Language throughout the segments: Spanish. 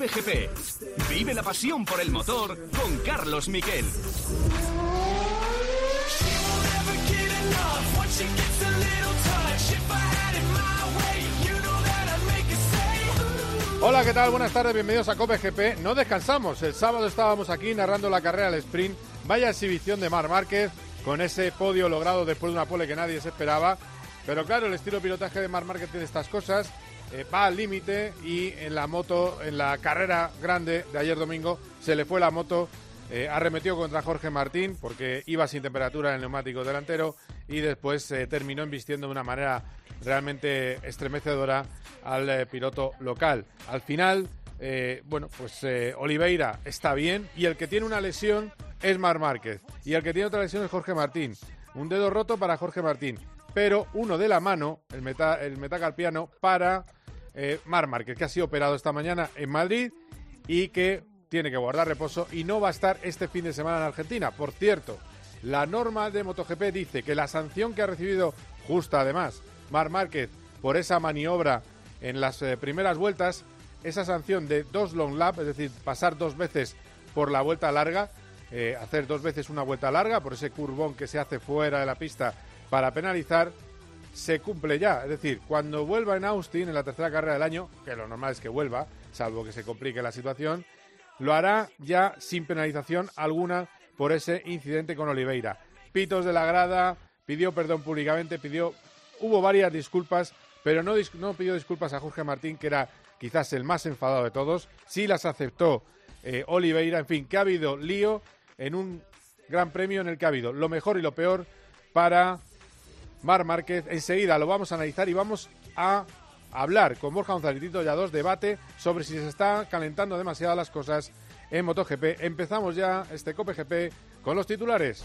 Cope GP. Vive la pasión por el motor con Carlos Miquel. Hola, ¿qué tal? Buenas tardes, bienvenidos a Cope GP. No descansamos, el sábado estábamos aquí narrando la carrera del sprint. Vaya exhibición de Mar Márquez con ese podio logrado después de una pole que nadie se esperaba. Pero claro, el estilo pilotaje de Mar Márquez tiene estas cosas. Eh, va al límite y en la moto, en la carrera grande de ayer domingo, se le fue la moto, eh, arremetió contra Jorge Martín porque iba sin temperatura en el neumático delantero y después se terminó embistiendo de una manera realmente estremecedora al eh, piloto local. Al final, eh, bueno, pues eh, Oliveira está bien y el que tiene una lesión es Mar Márquez y el que tiene otra lesión es Jorge Martín. Un dedo roto para Jorge Martín, pero uno de la mano, el, meta, el metacarpiano, para Mar Márquez, que ha sido operado esta mañana en Madrid y que tiene que guardar reposo y no va a estar este fin de semana en Argentina. Por cierto, la norma de MotoGP dice que la sanción que ha recibido, justa además, Mar Márquez por esa maniobra en las eh, primeras vueltas, esa sanción de dos long lap, es decir, pasar dos veces por la vuelta larga, eh, hacer dos veces una vuelta larga por ese curbón que se hace fuera de la pista para penalizar, se cumple ya. Es decir, cuando vuelva en Austin, en la tercera carrera del año, que lo normal es que vuelva, salvo que se complique la situación, lo hará ya sin penalización alguna por ese incidente con Oliveira. Pitos de la grada, pidió perdón públicamente, pidió hubo varias disculpas, pero no, no pidió disculpas a Jorge Martín, que era quizás el más enfadado de todos. Sí las aceptó eh, Oliveira. En fin, que ha habido lío en un gran premio en el que ha habido lo mejor y lo peor para Mar Márquez. Enseguida lo vamos a analizar y vamos a hablar con Borja González ya dos debate sobre si se están calentando demasiado las cosas en MotoGP. Empezamos ya este Cope GP con los titulares.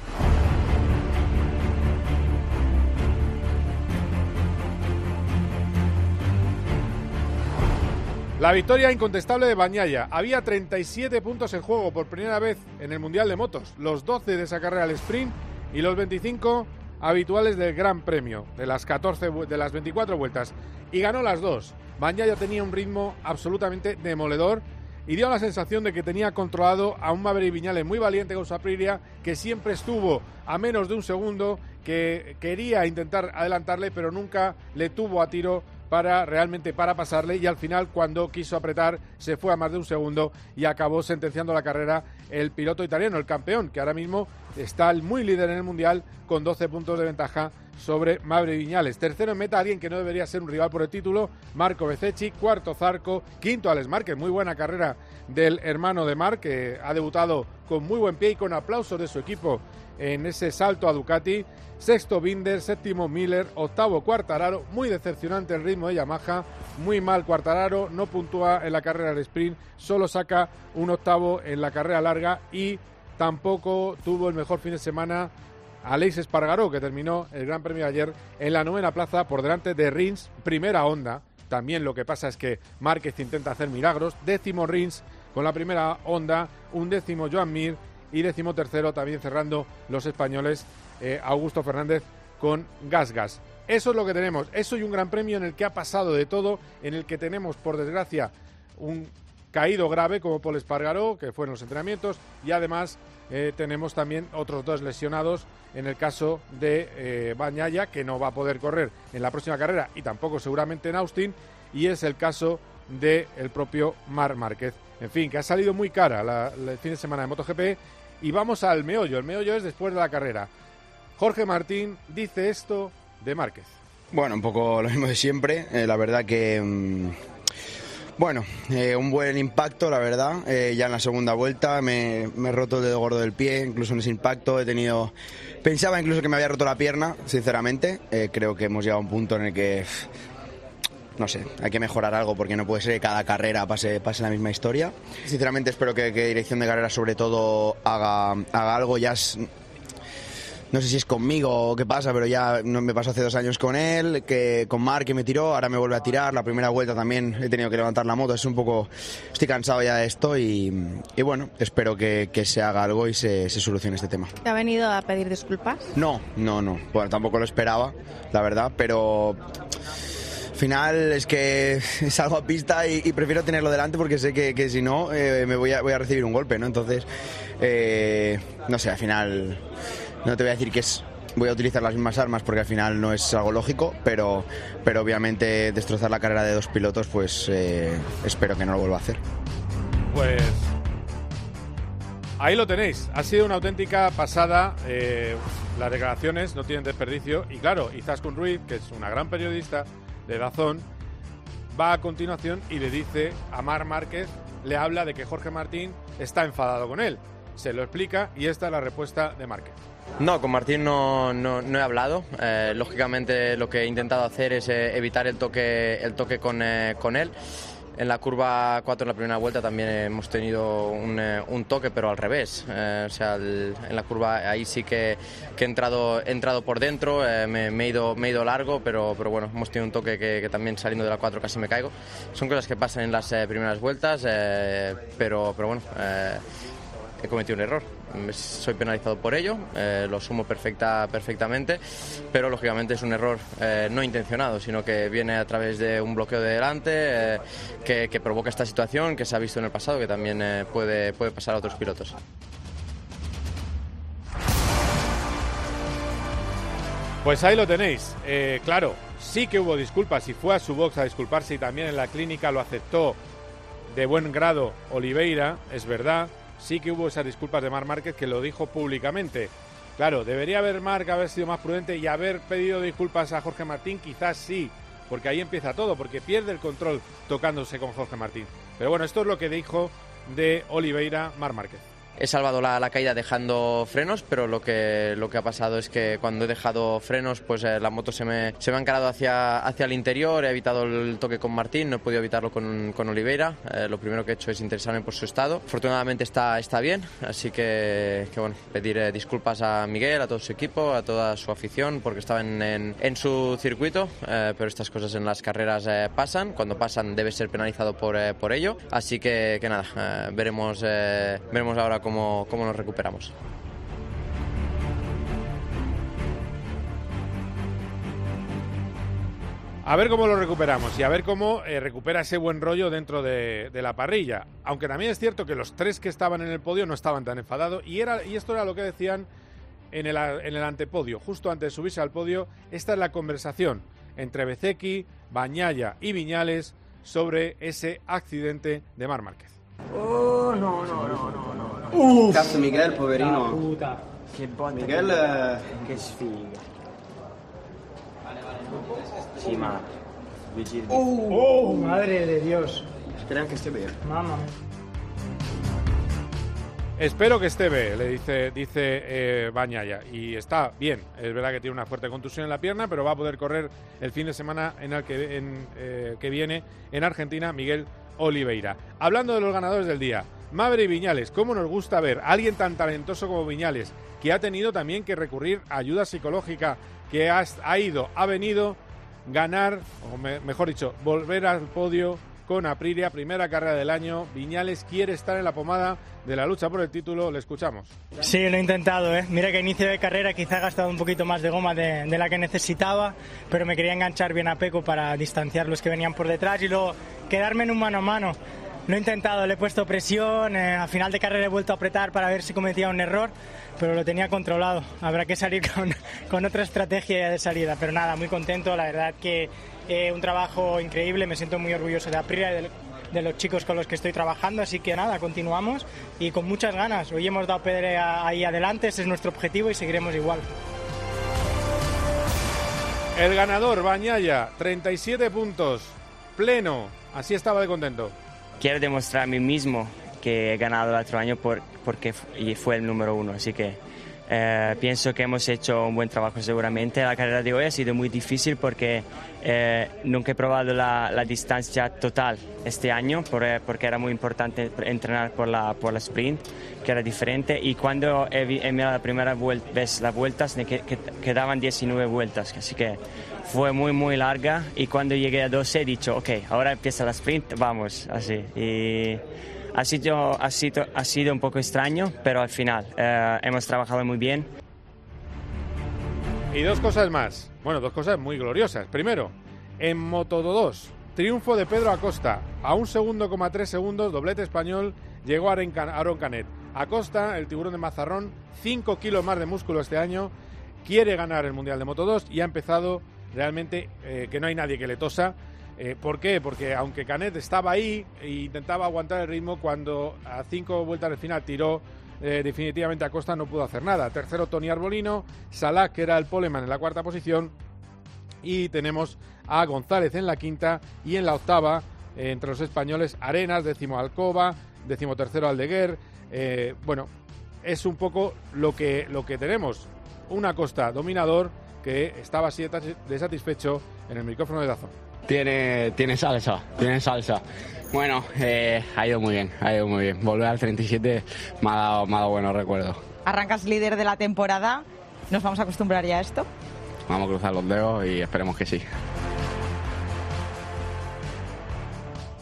La victoria incontestable de Bañaya. Había 37 puntos en juego por primera vez en el Mundial de Motos. Los 12 de esa carrera al sprint y los 25 habituales del Gran Premio, de las 14 de las 24 vueltas. Y ganó las dos. Bañaya tenía un ritmo absolutamente demoledor y dio la sensación de que tenía controlado a un Maverick Viñales muy valiente con su Aprilia, que siempre estuvo a menos de un segundo, que quería intentar adelantarle, pero nunca le tuvo a tiro para realmente para pasarle y al final cuando quiso apretar se fue a más de un segundo y acabó sentenciando la carrera el piloto italiano, el campeón, que ahora mismo está muy líder en el mundial con 12 puntos de ventaja sobre Maverick Viñales. Tercero en meta, alguien que no debería ser un rival por el título, Marco Bececchi. Cuarto, Zarco. Quinto, Alex Márquez. Muy buena carrera del hermano de Mar, que ha debutado con muy buen pie y con aplausos de su equipo en ese salto a Ducati. Sexto Binder, séptimo Miller, octavo Cuartararo. Muy decepcionante el ritmo de Yamaha. Muy mal Cuartararo, no puntúa en la carrera del sprint, solo saca un octavo en la carrera larga y tampoco tuvo el mejor fin de semana Aleix Espargaró, que terminó el Gran Premio de ayer en la novena plaza por delante de Rins, primera onda. También lo que pasa es que Márquez intenta hacer milagros. Décimo Rins con la primera onda, un décimo Joan Mir y décimo tercero también cerrando los españoles eh, Augusto Fernández con Gas Gas. Eso es lo que tenemos. Eso y un gran premio en el que ha pasado de todo, en el que tenemos, por desgracia, un caído grave como Paul Espargaró, que fue en los entrenamientos, y además eh, tenemos también otros dos lesionados en el caso de eh, Bañaya, que no va a poder correr en la próxima carrera y tampoco seguramente en Austin, y es el caso del el propio Mar Márquez. En fin, que ha salido muy cara el fin de semana de MotoGP y vamos al meollo. El meollo es después de la carrera. Jorge Martín dice esto de Márquez. Bueno, un poco lo mismo de siempre. Eh, la verdad que... Mm, bueno, eh, un buen impacto, la verdad. Eh, ya en la segunda vuelta me, he roto el dedo gordo del pie, incluso en ese impacto he tenido... Pensaba incluso que me había roto la pierna, sinceramente. creo que hemos llegado a un punto en el que no sé, hay que mejorar algo porque no puede ser que cada carrera pase, pase la misma historia. Sinceramente espero que, dirección de carrera sobre todo haga, haga algo. Ya no sé si es conmigo o qué pasa, pero ya no me pasó hace dos años con él, que con Mark que me tiró, ahora me vuelve a tirar. La primera vuelta también he tenido que levantar la moto, es un poco, estoy cansado ya de esto y, bueno, espero que, se haga algo y se, se, solucione este tema. ¿Te ha venido a pedir disculpas? No, no, no. Bueno, tampoco lo esperaba, la verdad, pero final es que salgo a pista y, prefiero tenerlo delante porque sé que, si no eh, me voy a, voy a recibir un golpe, ¿no? Entonces, eh, no sé, al final no te voy a decir que es voy a utilizar las mismas armas porque al final no es algo lógico, pero, pero obviamente destrozar la carrera de dos pilotos, pues eh, espero que no lo vuelva a hacer. Pues ahí lo tenéis. Ha sido una auténtica pasada. Las declaraciones no tienen desperdicio. Y claro, Izaskun Ruiz, que es una gran periodista de Dazón, va a continuación y le dice a Mar Márquez, le habla de que Jorge Martín está enfadado con él. Se lo explica y esta es la respuesta de Márquez. No, con Martín no, no, he hablado. Eh, lógicamente lo que he intentado hacer es eh, evitar el toque, el toque con, eh, con, él. En la curva 4 en la primera vuelta también hemos tenido un, un toque, pero al revés. o sea, en la curva ahí sí que, he, entrado, entrado por dentro, me, he ido, me he ido largo, pero, pero bueno, hemos tenido un toque que, que, también saliendo de la 4 casi me caigo. Son cosas que pasan en las primeras vueltas, pero, pero bueno, he cometido un error soy penalizado por ello, eh, lo sumo perfecta, perfectamente, pero lógicamente es un error eh, no intencionado, sino que viene a través de un bloqueo de delante eh, que, provoca esta situación que se ha visto en el pasado, que también puede, puede pasar a otros pilotos. Pues ahí lo tenéis. claro, sí que hubo disculpas y fue a su box a disculparse y también en la clínica lo aceptó de buen grado Oliveira, es verdad sí que hubo esas disculpas de Mar Márquez que lo dijo públicamente. Claro, debería haber Marc haber sido más prudente y haber pedido disculpas a Jorge Martín, quizás sí, porque ahí empieza todo, porque pierde el control tocándose con Jorge Martín. Pero bueno, esto es lo que dijo de Oliveira Mar Márquez he salvado la, caída dejando frenos, pero lo que, lo que ha pasado es que cuando he dejado frenos, pues eh, la moto se me, se me ha encarado hacia, hacia el interior, he evitado el toque con Martín, no he podido evitarlo con, con Oliveira. Eh, lo primero que he hecho es interesarme por su estado. Afortunadamente está, está bien, así que, que bueno, pedir eh, disculpas a Miguel, a todo su equipo, a toda su afición, porque estaba en, en, su circuito, pero estas cosas en las carreras pasan. Cuando pasan debe ser penalizado por, por ello. Así que, que nada, veremos, veremos ahora cómo, cómo nos recuperamos. A ver cómo lo recuperamos y a ver cómo eh, recupera ese buen rollo dentro de, la parrilla. Aunque también es cierto que los tres que estaban en el podio no estaban tan enfadados y, era, y esto era lo que decían en el, en el antepodio, justo antes de subirse al podio. Esta es la conversación entre Bezeki, Bañaya y Viñales sobre ese accidente de Mar Márquez. Oh, no, no, no, no, no. Uff. Cazzo Miguel, poverino. Puta. Che botta. Miguel... Eh... Che sfiga. Sì, ma... Oh, oh, madre de Dios. Che stia bene. Mamma mia. Espero que esté bien, le dice, dice eh, Bañaya. Y está bien. Es verdad que tiene una fuerte contusión en la pierna, pero va a poder correr el fin de semana en el que, en, eh, que viene en Argentina Miguel Oliveira. Hablando de los ganadores del día, Maverick Viñales, ¿cómo nos gusta ver a alguien tan talentoso como Viñales, que ha tenido también que recurrir a ayuda psicológica, que ha, ido, ha venido, ganar, o mejor dicho, volver al podio con Aprilia, primera carrera del año. Viñales quiere estar en la pomada de la lucha por el título, le escuchamos. Sí, lo he intentado, ¿eh? Mira que inicio de carrera quizá he gastado un poquito más de goma de, la que necesitaba, pero me quería enganchar bien a Peco para distanciar los que venían por detrás y luego quedarme en un mano a mano. Lo he intentado, le he puesto presión, eh, a final de carrera he vuelto a apretar para ver si cometía un error, pero lo tenía controlado. Habrá que salir con, otra estrategia de salida, pero nada, muy contento, la verdad que eh, un trabajo increíble, me siento muy orgulloso de Aprilia de, los chicos con los que estoy trabajando, así que nada, continuamos y con muchas ganas. Hoy hemos dado pedre ahí adelante, ese es nuestro objetivo y seguiremos igual. El ganador, Bañaya, 37 puntos, pleno, así estaba de contento quiero demostrar a mí mismo que he ganado el otro año por, porque fue el número uno. Así que eh, pienso que hemos hecho un buen trabajo seguramente. La carrera de hoy ha sido muy difícil porque eh, nunca he probado la, la, distancia total este año eh, porque era muy importante entrenar por la, por la sprint, que era diferente. Y cuando he, mirado la primera vez las vueltas, que, quedaban 19 vueltas. Así que fue muy, muy larga y cuando llegué a 12 he dicho, ok, ahora empieza la sprint, vamos, así. Y ha sido, ha sido, ha sido un poco extraño, pero al final eh, hemos trabajado muy bien. Y dos cosas más, bueno, dos cosas muy gloriosas. Primero, En Moto 2, triunfo de Pedro Acosta. A un segundo, coma tres segundos, doblete español, llegó Aaron Can- Aaron Canet. Acosta, el tiburón de Mazarrón, 5 kilos más de músculo este año, quiere ganar el Mundial de Moto 2 y ha empezado realmente eh, que no hay nadie que le tosa. Eh, ¿Por qué? Porque aunque Canet estaba ahí e intentaba aguantar el ritmo, cuando a cinco vueltas del final tiró eh, definitivamente a Costa no pudo hacer nada. Tercero Tony Arbolino, Salah que era el poleman en la cuarta posición y tenemos a González en la quinta y en la octava eh, entre los españoles Arenas, décimo Alcoba, décimo tercero Aldeguer. Bueno, es un poco lo que, lo que tenemos. Una Costa dominador que estaba así de de satisfecho en el micrófono de Dazón. Tiene, tiene salsa, tiene salsa. Bueno, eh, ha ido muy bien, ha ido muy bien. Volver al 37 me ha dado, me ha dado buenos recuerdos. Arrancas líder de la temporada. ¿Nos vamos a acostumbrar ya a esto? Vamos a cruzar los dedos y esperemos que sí.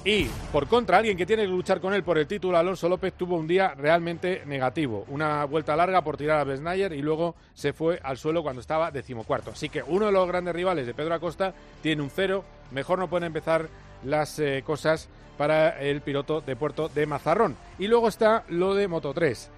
Y, por contra, alguien que tiene que luchar con él por el título, Alonso López, tuvo un día realmente negativo. Una vuelta larga por tirar a Besnayer y luego se fue al suelo cuando estaba decimocuarto. Así que uno de los grandes rivales de Pedro Acosta tiene un cero. Mejor no pueden empezar las eh, cosas para el piloto de Puerto de Mazarrón. Y luego está lo de Moto 3.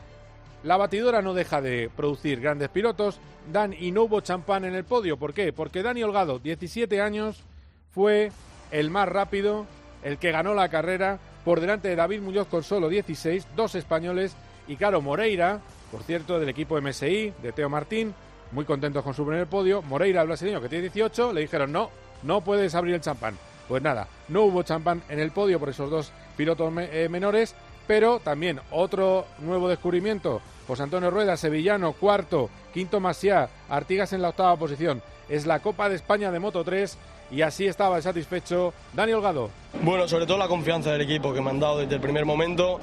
La batidora no deja de producir grandes pilotos. Dan y no hubo champán en el podio. ¿Por qué? Porque Dani Holgado, 17 años, fue el más rápido, el que ganó la carrera, por delante de David Muñoz con solo 16, dos españoles y Caro Moreira, por cierto, del equipo MSI, de Teo Martín, muy contentos con su primer podio. Moreira, el brasileño, que tiene 18, le dijeron no, no puedes abrir el champán. Pues nada, no hubo champán en el podio por esos dos pilotos eh, menores, pero también otro nuevo descubrimiento. José Antonio Rueda, sevillano, cuarto, quinto Masiá, Artigas en la octava posición. Es la Copa de España de Moto 3 y así estaba satisfecho Dani Holgado. Bueno, sobre todo la confianza del equipo que me han dado desde el primer momento.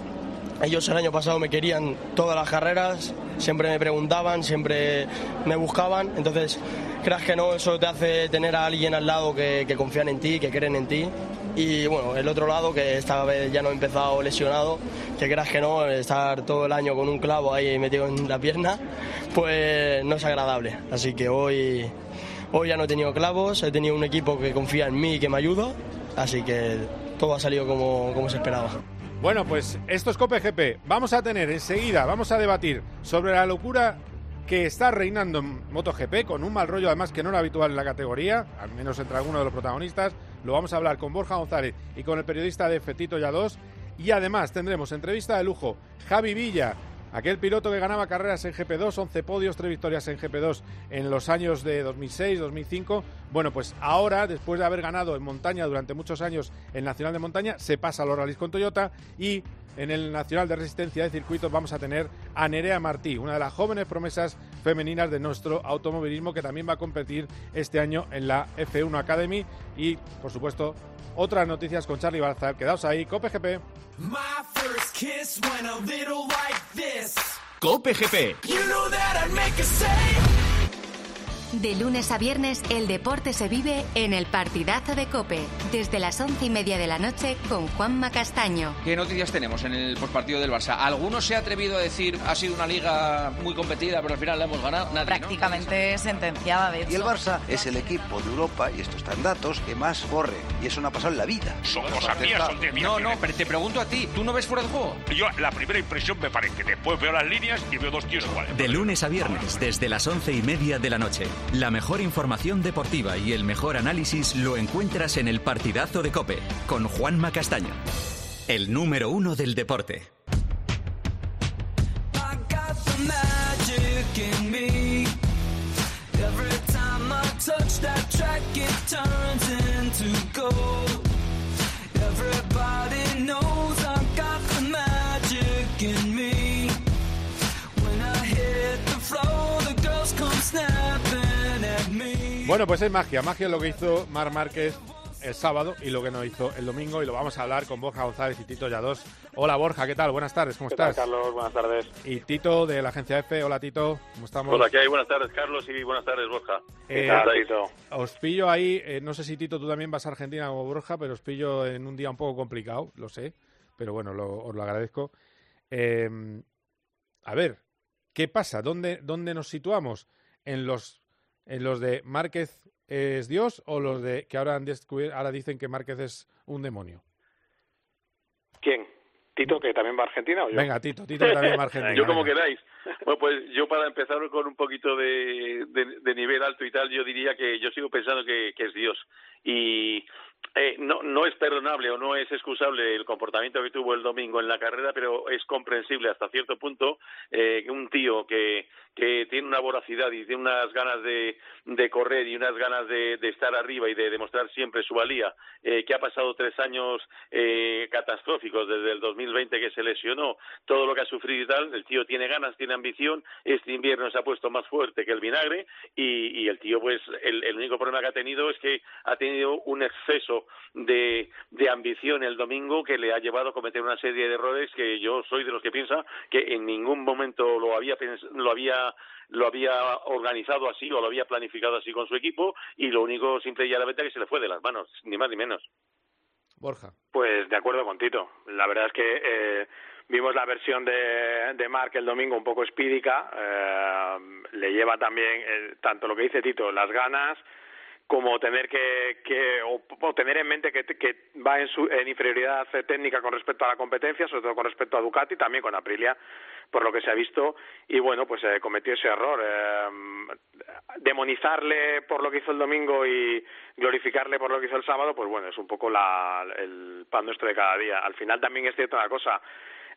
Ellos el año pasado me querían todas las carreras, siempre me preguntaban, siempre me buscaban. Entonces, creas que no, eso te hace tener a alguien al lado que, que confían en ti, que creen en ti. Y bueno, el otro lado, que esta vez ya no he empezado lesionado, que creas que no, estar todo el año con un clavo ahí metido en la pierna, pues no es agradable. Así que hoy, hoy ya no he tenido clavos, he tenido un equipo que confía en mí y que me ayuda, así que todo ha salido como, como se esperaba. Bueno, pues esto es Cope GP. Vamos a tener enseguida, vamos a debatir sobre la locura que está reinando en MotoGP, con un mal rollo además que no era habitual en la categoría, al menos entre algunos de los protagonistas. Lo vamos a hablar con Borja González y con el periodista de Fetito Ya2. Y además tendremos entrevista de lujo, Javi Villa, aquel piloto que ganaba carreras en GP2, 11 podios, 3 victorias en GP2 en los años de 2006, 2005. Bueno, pues ahora, después de haber ganado en montaña durante muchos años el Nacional de Montaña, se pasa a los rallies con Toyota y en el Nacional de Resistencia de Circuitos vamos a tener a Nerea Martí, una de las jóvenes promesas femeninas de nuestro automovilismo que también va a competir este año en la F1 Academy y, por supuesto, otras noticias con Charlie Balzar. Quedaos ahí, Cope GP. My first kiss went a little like this. Cope GP. You know De lunes a viernes, el deporte se vive en el partidazo de Cope, desde las once y media de la noche con Juanma Castaño. ¿Qué noticias tenemos en el postpartido del Barça? ¿Alguno se ha atrevido a decir ha sido una liga muy competida, pero al final la hemos ganado? Nadie, ¿no? Prácticamente sentenciada, de hecho. Y el Barça es el equipo de Europa, y esto está en datos, que más corre. Y eso no ha pasado en la vida. Son cosas mías, son de mí. No, no, pero te pregunto a ti, ¿tú no ves fuera de juego? Yo, la primera impresión me parece. Después veo las líneas y veo dos tíos iguales. De lunes a viernes, desde las once y media de la noche. La mejor información deportiva y el mejor análisis lo encuentras en el partidazo de Cope, con Juanma Castaño. El número uno del deporte. I got Bueno, pues es magia. Magia es lo que hizo Mar Márquez el sábado y lo que no hizo el domingo. Y lo vamos a hablar con Borja González y Tito Yados. Hola Borja, ¿qué tal? Buenas tardes, ¿cómo ¿Qué tal, estás? Carlos? Buenas tardes. Y Tito de la agencia F. Hola Tito, ¿cómo estamos? Hola, ¿qué hay? Buenas tardes, Carlos, y buenas tardes, Borja. Eh, Os pillo ahí, eh, no sé si Tito tú también vas a Argentina como Borja, pero os pillo en un día un poco complicado, lo sé, pero bueno, lo- os lo agradezco. Eh, a ver, ¿qué pasa? ¿Dónde, dónde nos situamos? En los, los de Márquez es Dios o los de que ahora, han ahora dicen que Márquez es un demonio? ¿Quién? ¿Tito, que también va a Argentina o yo? Venga, Tito, Tito que también va a Argentina. Yo como venga. queráis. Bueno, pues yo para empezar con un poquito de, de- de nivel alto y tal, yo diría que yo sigo pensando que, que es Dios. Y eh, no, no es perdonable o no es excusable el comportamiento que tuvo el domingo en la carrera, pero es comprensible hasta cierto punto eh, que un tío que, que tiene una voracidad y tiene unas ganas de, de correr y unas ganas de, de estar arriba y de demostrar siempre su valía, eh, que ha pasado tres años eh, catastróficos desde el 2020 que se lesionó, todo lo que ha sufrido y tal, el tío tiene ganas, tiene ambición, este invierno se ha puesto más fuerte que el vinagre y, el tío pues el, el único problema que ha tenido es que ha tenido un exceso de, ambición el domingo que le ha llevado a cometer una serie de errores que yo soy de los que piensa que en ningún momento lo había lo había lo había organizado así o lo había planificado así con su equipo y lo único simple y llanamente que se le fue de las manos, ni más ni menos. Borja. Pues de acuerdo con Tito. La verdad es que eh, vimos la versión de, de Mark el domingo un poco espídica. eh, le lleva también eh, tanto lo que dice Tito, las ganas, como tener que, que o, tener en mente que, que va en, su, en inferioridad técnica con respecto a la competencia, sobre todo con respecto a Ducati, también con Aprilia, por lo que se ha visto. Y bueno, pues eh, cometió ese error. eh, demonizarle por lo que hizo el domingo y glorificarle por lo que hizo el sábado, pues bueno, es un poco la, el pan nuestro de cada día. Al final también es cierto una cosa.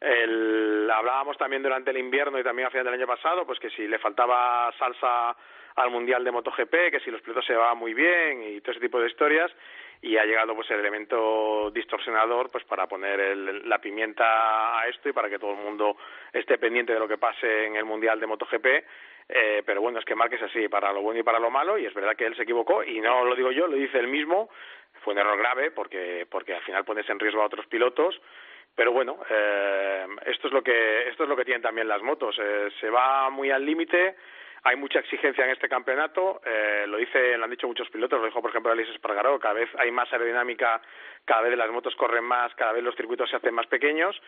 El, hablábamos también durante el invierno y también a final del año pasado, pues que si le faltaba salsa al Mundial de MotoGP, que si los pilotos se llevaban muy bien y todo ese tipo de historias, y ha llegado pues el elemento distorsionador pues para poner el- la pimienta a esto y para que todo el mundo esté pendiente de lo que pase en el Mundial de MotoGP. Eh, pero bueno, es que Marques es así, para lo bueno y para lo malo, y es verdad que él se equivocó, y no lo digo yo, lo dice él mismo, fue un error grave porque, porque al final pones en riesgo a otros pilotos, pero bueno, eh, esto es lo que esto es lo que tienen también las motos. Eh, se va muy al límite. Hay mucha exigencia en este campeonato. Eh, lo dice, lo han dicho muchos pilotos. Lo dijo por ejemplo Alice Espargaró. Cada vez hay más aerodinámica. Cada vez las motos corren más. Cada vez los circuitos se hacen más pequeños.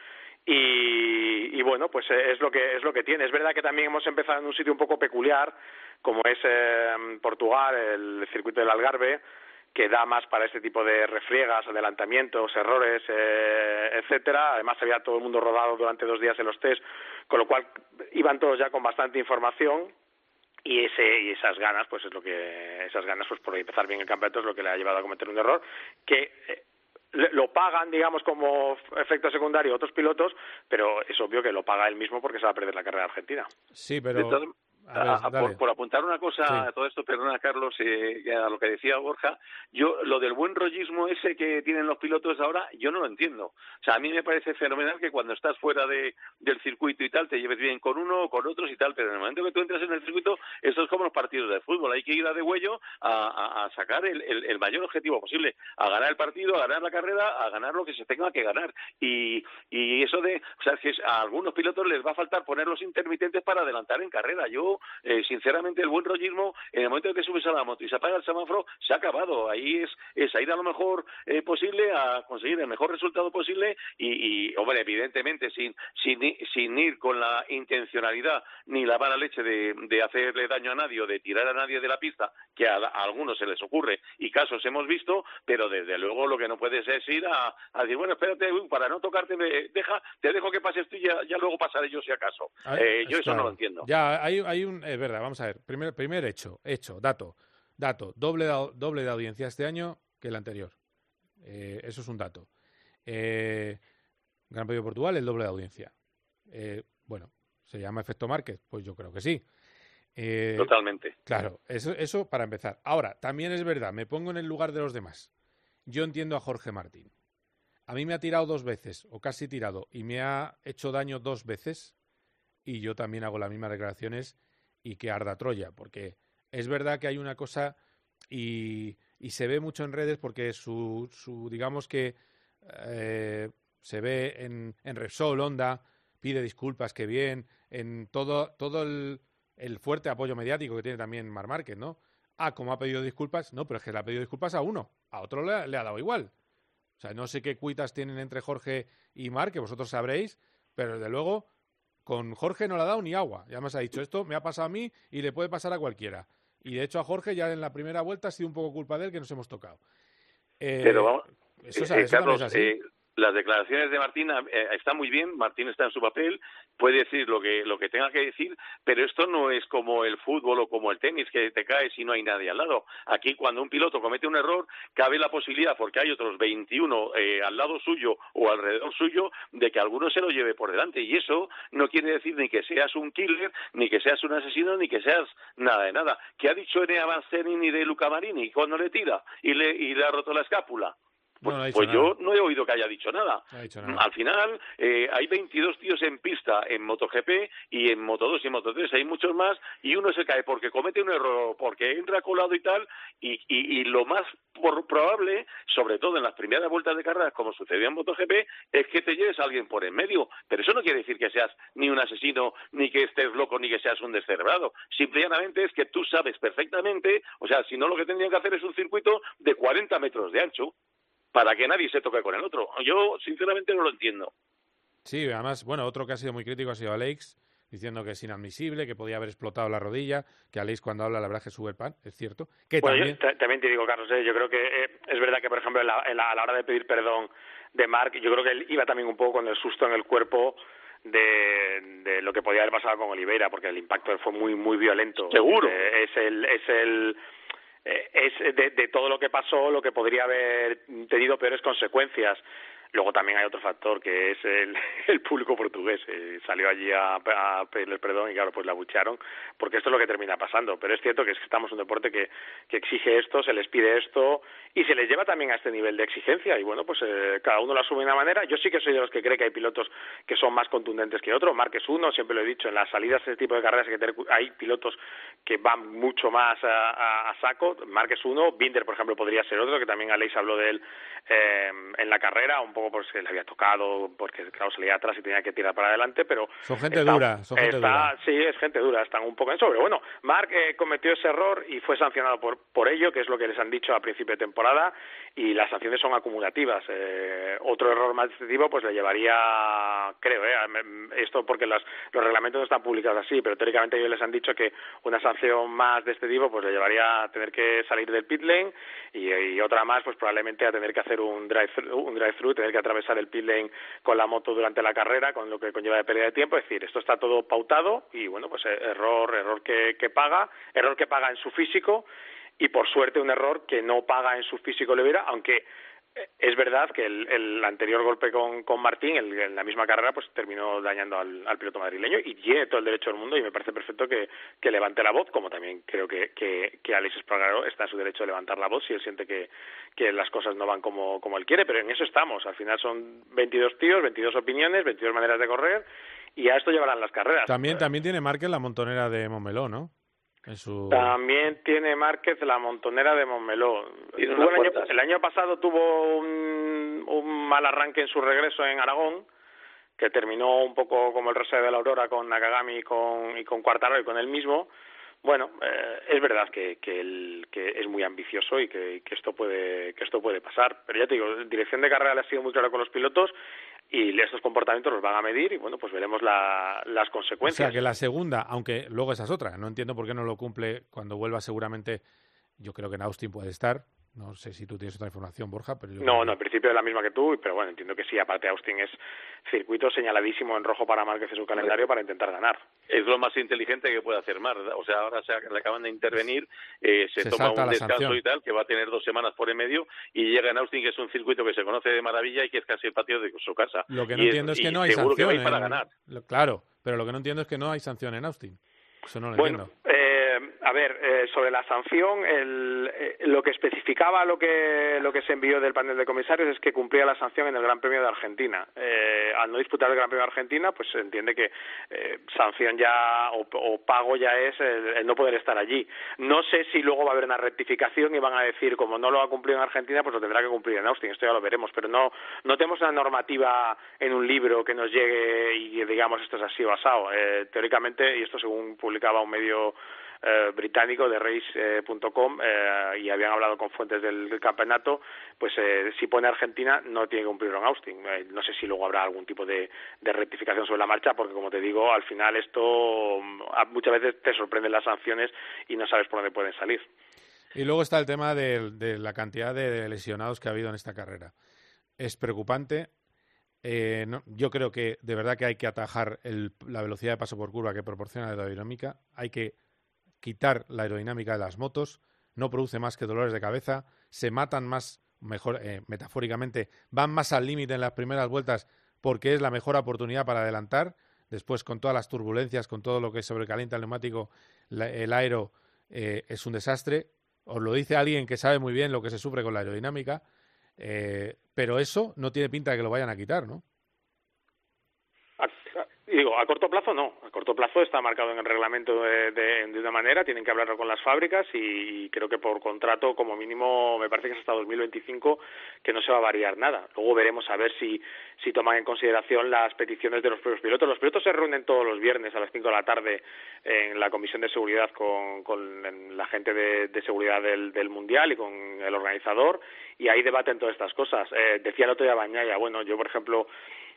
Y, y bueno, pues eh, es lo que es lo que tiene. Es verdad que también hemos empezado en un sitio un poco peculiar, como es eh, Portugal, el circuito del Algarve que da más para este tipo de refriegas, adelantamientos, errores, eh, etcétera. Además, había todo el mundo rodado durante dos días en los test, con lo cual iban todos ya con bastante información y ese y esas ganas, pues es lo que esas ganas, pues por empezar bien el campeonato es lo que le ha llevado a cometer un error que eh, le- lo pagan, digamos, como efecto secundario otros pilotos, pero es obvio que lo paga él mismo porque se va a perder la carrera argentina. Sí, pero... todas- A ver, a- a- dale. por, por apuntar una cosa Sí. a todo esto, perdona Carlos, eh, a lo que decía Borja, yo lo del buen rollismo ese que tienen los pilotos ahora, yo no lo entiendo. O sea, a mí me parece fenomenal que cuando estás fuera de, del circuito y tal, te lleves bien con uno o con otros y tal, pero en el momento que tú entras en el circuito, esto es como los partidos de fútbol, hay que ir a de huello a, a- sacar el, el- el mayor objetivo posible, a ganar el partido, a ganar la carrera, a ganar lo que se tenga que ganar. Y, y eso de, o sea, que es- a algunos pilotos les va a faltar poner los intermitentes para adelantar en carrera. Yo, eh, sinceramente, el buen rollismo, en el momento en que subes a la moto y se apaga el semáforo, se ha acabado. Ahí es, es a ir a lo mejor eh, posible, a conseguir el mejor resultado posible y, y, hombre, evidentemente, sin, sin, sin ir con la intencionalidad ni la mala leche de, de hacerle daño a nadie o de tirar a nadie de la pista, que a, a algunos se les ocurre y casos hemos visto, pero desde luego lo que no puedes es ir a, a decir, bueno, espérate, para no tocarte, me deja, te dejo que pases tú y ya, ya luego pasaré yo si acaso. Eh, yo es eso no lo entiendo. Ya, hay, hay un... Es verdad, vamos a ver. Primer, primer hecho, hecho, dato. Dato, doble, de doble de audiencia este año que el anterior. Eh, eso es un dato. Eh, Gran Premio de Portugal, el doble de audiencia. Eh, bueno, ¿se llama efecto Márquez? Pues yo creo que sí. Totalmente. Claro, eso, eso para empezar. Ahora, también es verdad, me pongo en el lugar de los demás. Yo entiendo a Jorge Martín. A mí me ha tirado dos veces, o casi tirado, y me ha hecho daño dos veces, y yo también hago las mismas declaraciones, y que arda Troya, porque es verdad que hay una cosa, y, se ve mucho en redes, porque su, su digamos que eh, se ve en, en Repsol, Honda, pide disculpas, que bien, en todo, todo el, fuerte apoyo mediático que tiene también Mar Márquez, ¿no? Ah, como ha pedido disculpas, no, pero es que le ha pedido disculpas a uno, a otro le, le ha dado igual. O sea, no sé qué cuitas tienen entre Jorge y Mar, que vosotros sabréis, pero desde luego con Jorge no le ha dado ni agua. Ya me ha dicho, esto me ha pasado a mí y le puede pasar a cualquiera. Y de hecho a Jorge ya en la primera vuelta ha sido un poco culpa de él que nos hemos tocado. Eh, Pero vamos, eso, es- eh, eso también Carlos, es así. Eh, las declaraciones de Martín eh, están muy bien, Martín está en su papel, puede decir lo que lo que tenga que decir, pero esto no es como el fútbol o como el tenis que te caes y no hay nadie al lado. Aquí cuando un piloto comete un error, cabe la posibilidad porque hay otros 21 eh, al lado suyo o alrededor suyo de que alguno se lo lleve por delante y eso no quiere decir ni que seas un killer, ni que seas un asesino, ni que seas nada de nada. ¿Qué ha dicho Enea Bansterini de Luca Marini cuando le tira y le y le ha roto la escápula? No, no Pues nada. yo no he oído que haya dicho nada. Al final, eh, hay 22 tíos en pista en MotoGP y en Moto2 y en Moto3 hay muchos más y uno se cae porque comete un error, porque entra colado y tal y, y, y lo más por- probable, sobre todo en las primeras vueltas de carreras, como sucedió en MotoGP, es que te lleves a alguien por en medio. Pero eso no quiere decir que seas ni un asesino, ni que estés loco, ni que seas un descerebrado. Simplemente es que tú sabes perfectamente, o sea, si no lo que tendrían que hacer es un circuito de 40 metros de ancho para que nadie se toque con el otro. Yo, sinceramente, no lo entiendo. Sí, además, bueno, otro que ha sido muy crítico ha sido Alex, diciendo que es inadmisible, que podía haber explotado la rodilla, que Alex cuando habla la verdad que sube el pan, es cierto. Que Bueno, también... yo también te digo, Carlos, eh, yo creo que eh, es verdad que, por ejemplo, en la- en la- a la hora de pedir perdón de Mark, yo creo que él iba también un poco con el susto en el cuerpo de, de lo que podía haber pasado con Oliveira, porque el impacto fue muy muy violento. Seguro. Eh, es el es el es de, de todo lo que pasó lo que podría haber tenido peores consecuencias. Luego también hay otro factor que es el, el público portugués. Eh, salió allí a, a pedirle perdón y claro, pues la bucharon, porque esto es lo que termina pasando. Pero es cierto que es que estamos en un deporte que, que exige esto, se les pide esto y se les lleva también a este nivel de exigencia. Y bueno, pues eh, cada uno lo asume de una manera. Yo sí que soy de los que cree que hay pilotos que son más contundentes que otros. Marques uno, siempre lo he dicho, en las salidas de este tipo de carreras hay, hay pilotos que van mucho más a, saco. Marques uno, Binder, por ejemplo, podría ser otro, que también Alex habló de él eh, en la carrera, poco porque le había tocado, porque claro, salía atrás y tenía que tirar para adelante, pero... Son gente está- dura, son gente está- dura. Sí, es gente dura, están un poco en sobre. Bueno, Mark eh, cometió ese error y fue sancionado por, por ello, que es lo que les han dicho a principio de temporada, y las sanciones son acumulativas. Eh, otro error más decisivo pues le llevaría, creo, eh, me- esto porque las- los reglamentos no están publicados así, pero teóricamente ellos les han dicho que una sanción más de este tipo pues le llevaría a tener que salir del pit lane y, y otra más pues probablemente a tener que hacer un drive un drive thru que atravesar el pit con la moto durante la carrera con lo que conlleva de pérdida de tiempo. Es decir esto está todo pautado y bueno pues eh, error error que, que paga error que paga en su físico y por suerte un error que no paga en su físico Oliveira aunque es verdad que el, anterior golpe con, con Martín el- en la misma carrera pues terminó dañando al, piloto madrileño y tiene todo el derecho del mundo y me parece perfecto que, que levante la voz como también creo que, que, Alex Espargaró está en su derecho de levantar la voz si él siente que, que las cosas no van como, como él quiere pero en eso estamos al final son 22 tíos 22 opiniones 22 maneras de correr y a esto llevarán las carreras También, también tiene Márquez la montonera de Montmeló, ¿no? También tiene Márquez la montonera de Montmeló. El, año, cuantas. el año pasado tuvo un, un mal arranque en su regreso en Aragón, que terminó un poco como el resto de la Aurora con Nakagami y con, y con Quartararo y con él mismo. Bueno, eh, es verdad que, que, él- que es muy ambicioso y que, que esto puede que esto puede pasar. Pero ya te digo, dirección de carrera le ha sido muy clara con los pilotos y estos comportamientos los van a medir y bueno, pues veremos la- las O consecuencias. sea, que la segunda, aunque luego esa es otra, no entiendo por qué no lo cumple cuando vuelva seguramente, yo creo que en Austin puede estar, no sé si tú tienes otra información, Borja, pero yo No, no, en principio es la misma que tú, pero bueno, entiendo que sí. Aparte, Austin es circuito señaladísimo en rojo para Márquez en su calendario para intentar ganar. Es lo más inteligente que puede hacer Mar. O sea, ahora se le acaban de intervenir, eh, se, Se toma un descanso sanción. y tal, que va a tener dos semanas por en medio, y llega en Austin, que es un circuito que se conoce de maravilla y que es casi el patio de su casa. Lo que no Y entiendo es, que no hay seguro que sanción. va a ir para en- ganar. lo- Claro, pero lo que no entiendo es que no hay sanción en Austin. Eso no lo Bueno, entiendo. eh, a ver, eh, sobre la sanción, el, eh, lo que especificaba lo que lo que se envió del panel de comisarios es que cumplía la sanción en el Gran Premio de Argentina. Eh, al no disputar el Gran Premio de Argentina, pues se entiende que eh, sanción ya o, pago ya es el, no poder estar allí. No sé si luego va a haber una rectificación y van a decir como no lo ha cumplido en Argentina, pues lo tendrá que cumplir en Austin. Esto ya lo veremos, pero no no tenemos una normativa en un libro que nos llegue y digamos esto es así o asado. Eh, teóricamente y esto según publicaba un medio eh, británico de race.com eh, y habían hablado con fuentes del, campeonato, pues eh, si pone Argentina no tiene que cumplirlo en Austin. Eh, no sé si luego habrá algún tipo de, rectificación sobre la marcha, porque como te digo, al final esto mm, muchas veces te sorprenden las sanciones y no sabes por dónde pueden salir. Y luego está el tema de, de la cantidad de lesionados que ha habido en esta carrera. Es preocupante. Eh, no- yo creo que de verdad que hay que atajar el- la velocidad de paso por curva que proporciona la aerodinámica. Hay que quitar la aerodinámica de las motos. No produce más que dolores de cabeza. Se matan más, mejor eh, metafóricamente, van más al límite en las primeras vueltas porque es la mejor oportunidad para adelantar. Después, con todas las turbulencias, con todo lo que sobrecalienta el neumático, el aero eh, es un desastre. Os lo dice alguien que sabe muy bien lo que se sufre con la aerodinámica, eh, pero eso no tiene pinta de que lo vayan a quitar, ¿no? Digo, a corto plazo no. A corto plazo está marcado en el reglamento de, de- de una manera, tienen que hablarlo con las fábricas y creo que por contrato, como mínimo, me parece que es hasta 2025, que no se va a variar nada. Luego veremos a ver si, si toman en consideración las peticiones de los propios pilotos. Los pilotos se reúnen todos los viernes a las 5 de la tarde en la Comisión de Seguridad con, con la gente de, de seguridad del, del Mundial y con el organizador y ahí debaten todas estas cosas. Eh, decía el otro día Bañaya, bueno, yo por ejemplo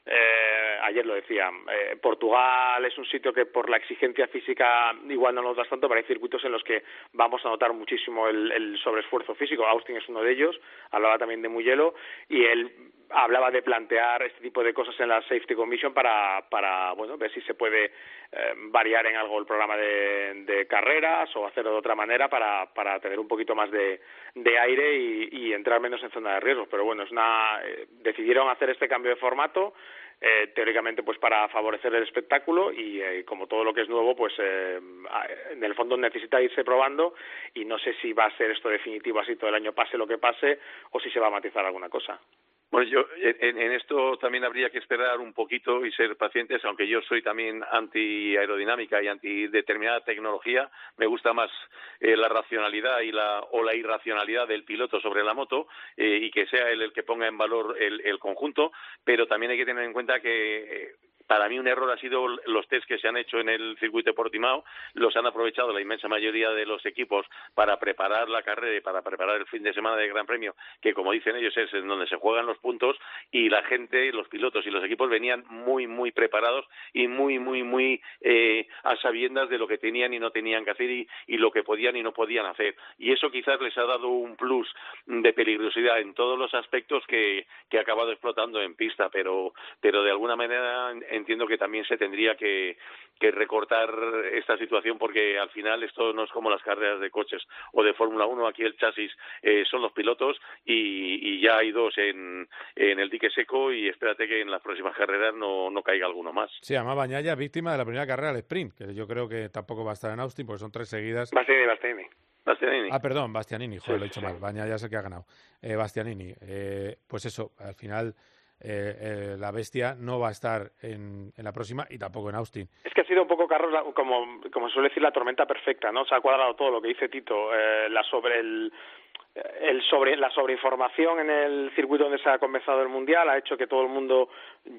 eh, ayer lo decía, eh, Portugal es un sitio que por la exigencia física igual no notas tanto, pero hay circuitos en los que vamos a notar muchísimo el, el sobreesfuerzo físico. Austin es uno de ellos, hablaba también de Mugello y él hablaba de plantear este tipo de cosas en la Safety Commission para, para bueno, ver si se puede eh, variar en algo el programa de, de carreras o hacerlo de otra manera para, para tener un poquito más de, aire y, entrar menos en zona de riesgos. Pero bueno, es una, eh, decidieron hacer este cambio de formato eh, teóricamente pues para favorecer el espectáculo y eh, como todo lo que es nuevo pues eh, en el fondo necesita irse probando y no sé si va a ser esto definitivo así todo el año pase lo que pase o si se va a matizar alguna cosa. Bueno, yo en, en esto también habría que esperar un poquito y ser pacientes, aunque yo soy también anti aerodinámica y anti determinada tecnología. Me gusta más eh, la racionalidad y la o la irracionalidad del piloto sobre la moto eh, y que sea él el que ponga en valor el, el conjunto. Pero también hay que tener en cuenta que eh, para mí un error ha sido los test que se han hecho en el circuito de Portimao, los han aprovechado la inmensa mayoría de los equipos para preparar la carrera y para preparar el fin de semana del Gran Premio, que como dicen ellos es en donde se juegan los puntos y la gente, los pilotos y los equipos venían muy, muy preparados y muy, muy, muy eh, a sabiendas de lo que tenían y no tenían que hacer y, y lo que podían y no podían hacer. Y eso quizás les ha dado un plus de peligrosidad en todos los aspectos que, que ha acabado explotando en pista, pero, pero de alguna manera entiendo que también se tendría que, que recortar esta situación porque al final esto no es como las carreras de coches o de Fórmula 1, aquí el chasis eh, son los pilotos y, y ya hay dos en, en el dique seco y espérate que en las próximas carreras no, no caiga alguno más. Se llama Bañaya víctima de la primera carrera del sprint, que yo creo que tampoco va a estar en Austin porque son tres seguidas. Bastianini, Bastianini. Bastianini. Ah, perdón, Bastianini, joder, Sí, lo he dicho sí. mal. Bañaya es el que ha ganado. Eh, Bastianini, eh, pues eso, al final eh, eh, la bestia no va a estar en, en la próxima y tampoco en Austin. Es que ha sido un poco, Carlos, la- como, como suele decir, la tormenta perfecta, ¿no? Se ha cuadrado todo lo que dice Tito, eh, la sobre el, el sobre la sobreinformación en el circuito donde se ha comenzado el mundial ha hecho que todo el mundo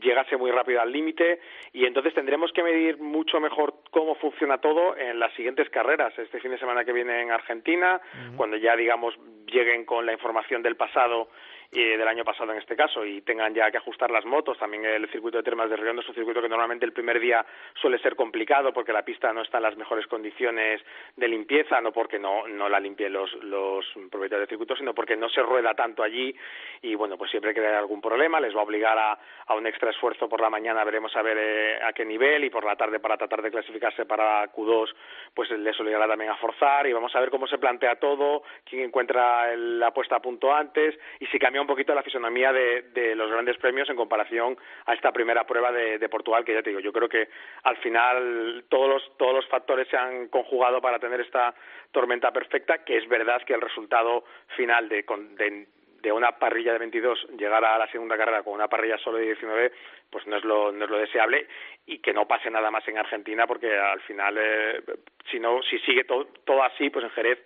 llegase muy rápido al límite y entonces tendremos que medir mucho mejor cómo funciona todo en las siguientes carreras este fin de semana que viene en Argentina cuando ya digamos lleguen con la información del pasado y del año pasado en este caso y tengan ya que ajustar las motos también el circuito de Termas de Riondo es un circuito que normalmente el primer día suele ser complicado porque la pista no está en las mejores condiciones de limpieza no porque no no la limpien los los propietarios del circuito sino porque no se rueda tanto allí y bueno pues siempre que haya algún problema les va a obligar a, a un extra esfuerzo por la mañana veremos a ver eh, a qué nivel y por la tarde para tratar de clasificarse para Q2 pues les obligará también a forzar y vamos a ver cómo se plantea todo quién encuentra el- la puesta a punto antes y si cambia un poquito la fisonomía de, de los grandes premios en comparación a esta primera prueba de, de Portugal que ya te digo yo creo que al final todos los todos los factores se han conjugado para tener esta tormenta perfecta que es verdad que el resultado final de, de de una parrilla de 22 llegar a la segunda carrera con una parrilla solo de 19 pues no es lo no es lo deseable y que no pase nada más en Argentina porque al final eh, si no si sigue todo todo así pues en Jerez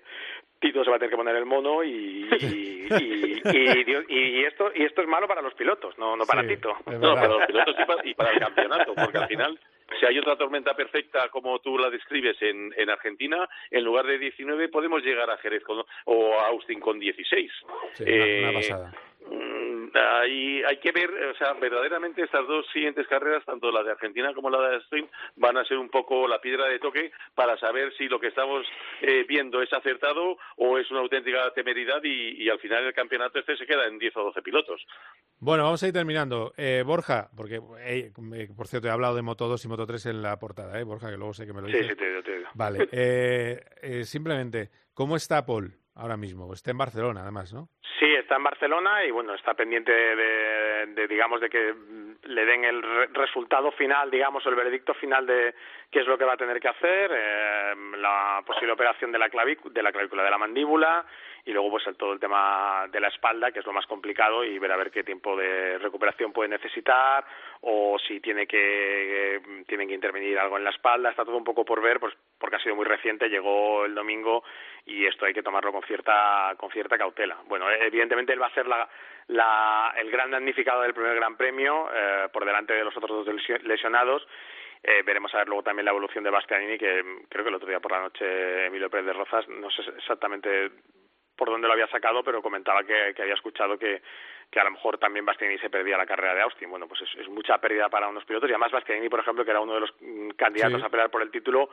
Tito se va a tener que poner el mono y y, y, y- Dios- y esto y esto es malo para los pilotos no no para Sí, Tito No, para los pilotos y para, y para el campeonato, porque al final si hay otra tormenta perfecta como tú la describes en, en Argentina, en lugar de 19 podemos llegar a Jerez con- o a Austin con 16. Sí, una- una Eh, pasada. Mm, Hay, que ver, o sea, verdaderamente estas dos siguientes carreras, tanto la de Argentina como la de Sprint, van a ser un poco la piedra de toque para saber si lo que estamos eh, viendo es acertado o es una auténtica temeridad y, y al final el campeonato este se queda en 10 o 12 pilotos. Bueno, vamos a ir terminando. Eh, Borja, porque, eh, por cierto, he hablado de Moto 2 y Moto 3 en la portada, ¿eh, Borja? Que luego sé que me lo Sí, dices. sí, te digo, te digo. Vale. eh, eh, simplemente, ¿cómo está Paul ahora mismo? Está en Barcelona, además, ¿no? Sí, está en Barcelona y bueno, está pendiente de, de, digamos, de que le den el re- resultado final, digamos, el veredicto final de qué es lo que va a tener que hacer, eh, la posible operación de la, de la clavícula de la mandíbula y luego pues el, todo el tema de la espalda, que es lo más complicado y ver a ver qué tiempo de recuperación puede necesitar o si tiene que eh, tienen que intervenir algo en la espalda, está todo un poco por ver, pues porque ha sido muy reciente, llegó el domingo y esto hay que tomarlo con cierta con cierta cautela. Bueno, eh, evidentemente él va a ser la, la- el gran damnificado del primer Gran Premio eh, por delante de los otros dos lesio- lesionados. Eh, veremos a ver luego también la evolución de Bastianini, que mm, creo que el otro día por la noche Emilio Pérez de Rozas, no sé exactamente por dónde lo había sacado, pero comentaba que, que había escuchado que, que a lo mejor también Bastianini se perdía la carrera de Austin. Bueno, pues es, es mucha pérdida para unos pilotos y además Bastianini, por ejemplo, que era uno de los mm, candidatos Sí. a pelear por el título,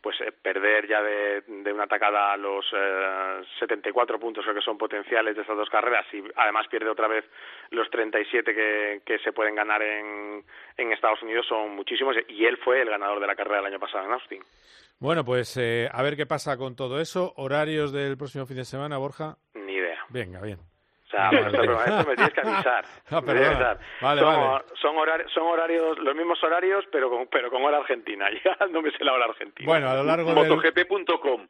pues eh, perder ya de, de una tacada los eh, 74 puntos creo que son potenciales de estas dos carreras y además pierde otra vez los 37 que, que se pueden ganar en, en Estados Unidos son muchísimos y él fue el ganador de la carrera del año pasado en Austin. Bueno, pues eh, a ver qué pasa con todo eso. Horarios del próximo fin de semana, Borja. Ni idea. Venga, bien. O sea, Vale. esto, me tienes que avisar. Ah, Me perdona. avisar. Vale, son, vale. Son, horarios, son horarios, los mismos horarios, pero con, pero con hora argentina. Ya no me sé la hora argentina. Bueno, a lo largo del... MotoGP.com.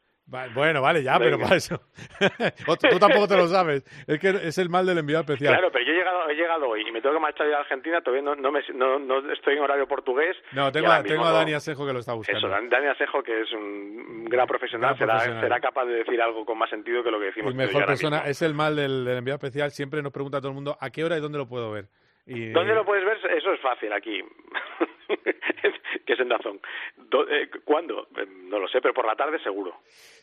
Bueno, vale, ya, pero para eso. Tú tampoco te lo sabes. Es que es el mal del enviado especial. Claro, pero yo he llegado, he llegado hoy y me tengo que marchar a Argentina, todavía no, no, me, no, no estoy en horario portugués. No, tengo, a, tengo a Dani Asejo que lo está buscando. Eso, Dan- Dani Asejo, que es un gran profesional, Gran será, profesional. será capaz de decir algo con más sentido que lo que decimos y mejor persona. Es el mal del, del enviado especial. Siempre nos pregunta a todo el mundo a qué hora y dónde lo puedo ver. Y, ¿Dónde lo puedes ver? Eso es fácil aquí. que es en Dazón. Do- eh, ¿Cuándo? Eh, No lo sé, pero por la tarde seguro.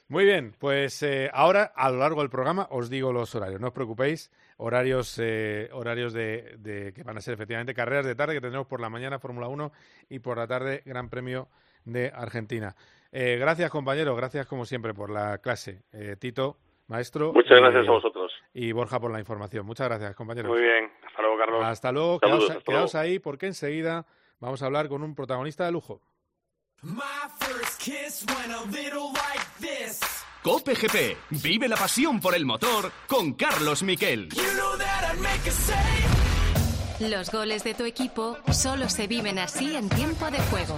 Muy bien, pues eh, ahora a lo largo del programa os digo los horarios, no os preocupéis, horarios eh, horarios de, de- que van a ser efectivamente carreras de tarde que tendremos por la mañana Fórmula 1 y por la tarde Gran Premio de Argentina. Eh, gracias compañero, gracias como siempre por la clase. Eh, Tito, maestro. Muchas gracias a vosotros. Y Borja por la información. Muchas gracias compañeros. Muy bien. Hasta luego, Carlos. Hasta luego, Saludos, quedaos, hasta quedaos luego. ahí porque enseguida vamos a hablar con un protagonista de lujo. My first kiss went a little like this. Cope GP. Vive la pasión por el motor con Carlos Miquel. You know that I'd make a save. Los goles de tu equipo solo se viven así en tiempo de juego.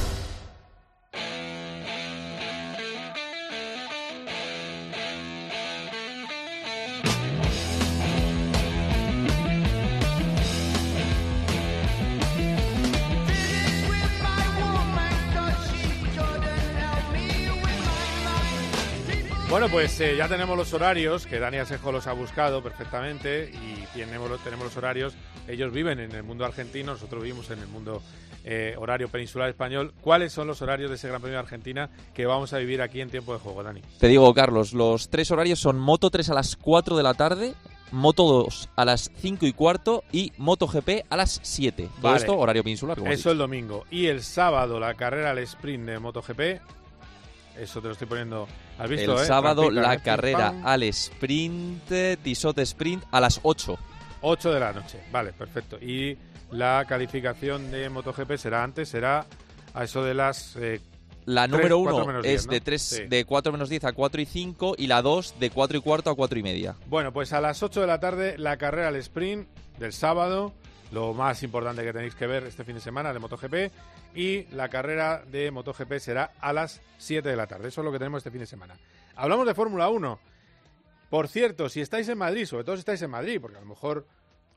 Bueno, pues eh, ya tenemos los horarios, que Dani Asejo los ha buscado perfectamente y tenemos, los- tenemos los horarios. Ellos viven en el mundo argentino, nosotros vivimos en el mundo eh, horario peninsular español. ¿Cuáles son los horarios de ese Gran Premio de Argentina que vamos a vivir aquí en tiempo de juego, Dani? Te digo, Carlos, los tres horarios son Moto 3 a las 4 de la tarde, Moto 2 a las 5 y cuarto y Moto GP a las 7. Todo Vale. esto horario peninsular. como Eso el domingo. Y el sábado la carrera al sprint de MotoGP. Eso te lo estoy poniendo. ¿Has visto? El eh? sábado Practica, la eh, carrera pam. al sprint, Tissot Sprint a las 8. 8 de la noche. Vale, perfecto. Y la calificación de MotoGP será antes, será a eso de las. eh, La número cuatro 1 menos es ¿no? de, 3, Sí. de 4 menos 10 a 4 y 5 y la 2 de 4 y cuarto a 4 y media. Bueno, pues a las 8 de la tarde la carrera al sprint del sábado lo más importante que tenéis que ver este fin de semana de MotoGP y la carrera de MotoGP será a las 7 de la tarde. Eso es lo que tenemos este fin de semana. Hablamos de Fórmula 1. Por cierto, si estáis en Madrid, sobre todo si estáis en Madrid, porque a lo mejor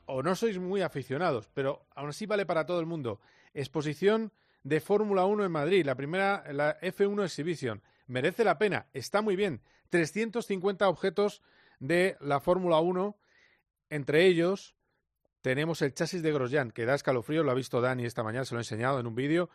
o no sois muy aficionados, pero aún así vale para todo el mundo. Exposición de Fórmula 1 en Madrid, la primera, la F1 Exhibition. Merece la pena, está muy bien. 350 objetos de la Fórmula 1, entre ellos tenemos el chasis de Grosjean, que da escalofríos, lo ha visto Dani esta mañana, se lo he enseñado en un vídeo,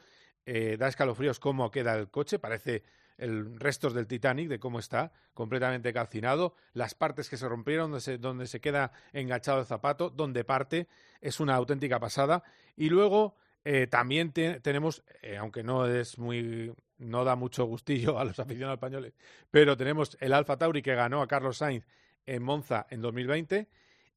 eh, da escalofríos cómo queda el coche, parece el restos del Titanic, de cómo está, completamente calcinado, las partes que se rompieron, donde se, queda enganchado el zapato, donde parte, es una auténtica pasada. Y luego eh, también te- tenemos, eh, aunque no es muy, no da mucho gustillo a los aficionados españoles, pero tenemos el Alfa Tauri que ganó a Carlos Sainz en Monza en 2020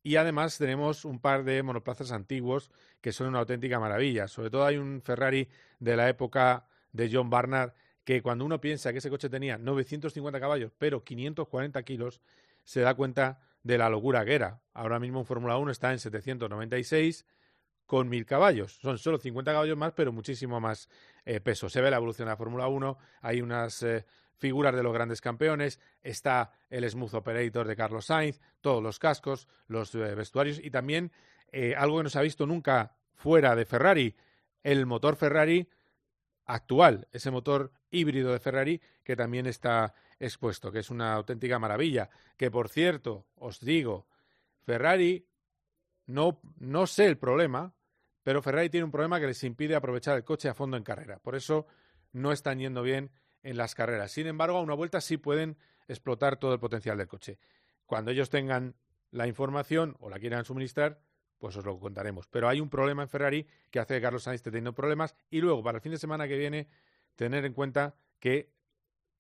y además tenemos un par de monoplazas antiguos que son una auténtica maravilla. Sobre todo hay un Ferrari de la época de John Barnard que cuando uno piensa que ese coche tenía 950 caballos pero 540 kilos, se da cuenta de la locura que era. Ahora mismo en Fórmula 1 está en 796 con 1000 caballos. Son solo 50 caballos más, pero muchísimo más eh, peso. Se ve la evolución de la Fórmula 1, hay unas eh, figuras de los grandes campeones, está el Smooth Operator de Carlos Sainz, todos los cascos, los eh, vestuarios y también eh, algo que no se ha visto nunca fuera de Ferrari, el motor Ferrari actual, ese motor híbrido de Ferrari que también está expuesto, que es una auténtica maravilla. Que por cierto, os digo, Ferrari, no, no sé el problema, pero Ferrari tiene un problema que les impide aprovechar el coche a fondo en carrera. Por eso no están yendo bien en las carreras. Sin embargo, a una vuelta sí pueden explotar todo el potencial del coche. Cuando ellos tengan la información o la quieran suministrar, pues os lo contaremos. Pero hay un problema en Ferrari que hace que Carlos Sainz esté teniendo problemas. Y luego, para el fin de semana que viene, tener en cuenta que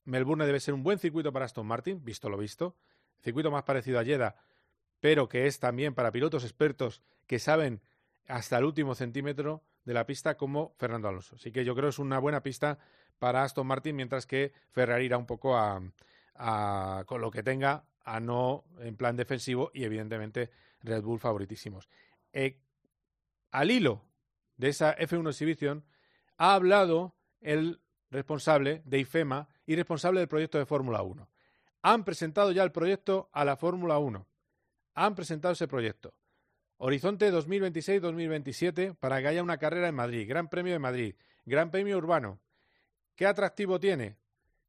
Melbourne debe ser un buen circuito para Aston Martin, visto lo visto. Circuito más parecido a Jeddah, pero que es también para pilotos expertos que saben hasta el último centímetro de la pista como Fernando Alonso. Así que yo creo que es una buena pista para Aston Martin, mientras que Ferrari irá un poco a, con lo que tenga a no en plan defensivo y evidentemente Red Bull favoritísimos. Eh, al hilo de esa F1 Exhibition ha hablado el responsable de IFEMA y responsable del proyecto de Fórmula 1. Han presentado ya el proyecto a la Fórmula 1. Han presentado ese proyecto. Horizonte 2026-2027 para que haya una carrera en Madrid, Gran Premio de Madrid, Gran Premio Urbano. ¿Qué atractivo tiene?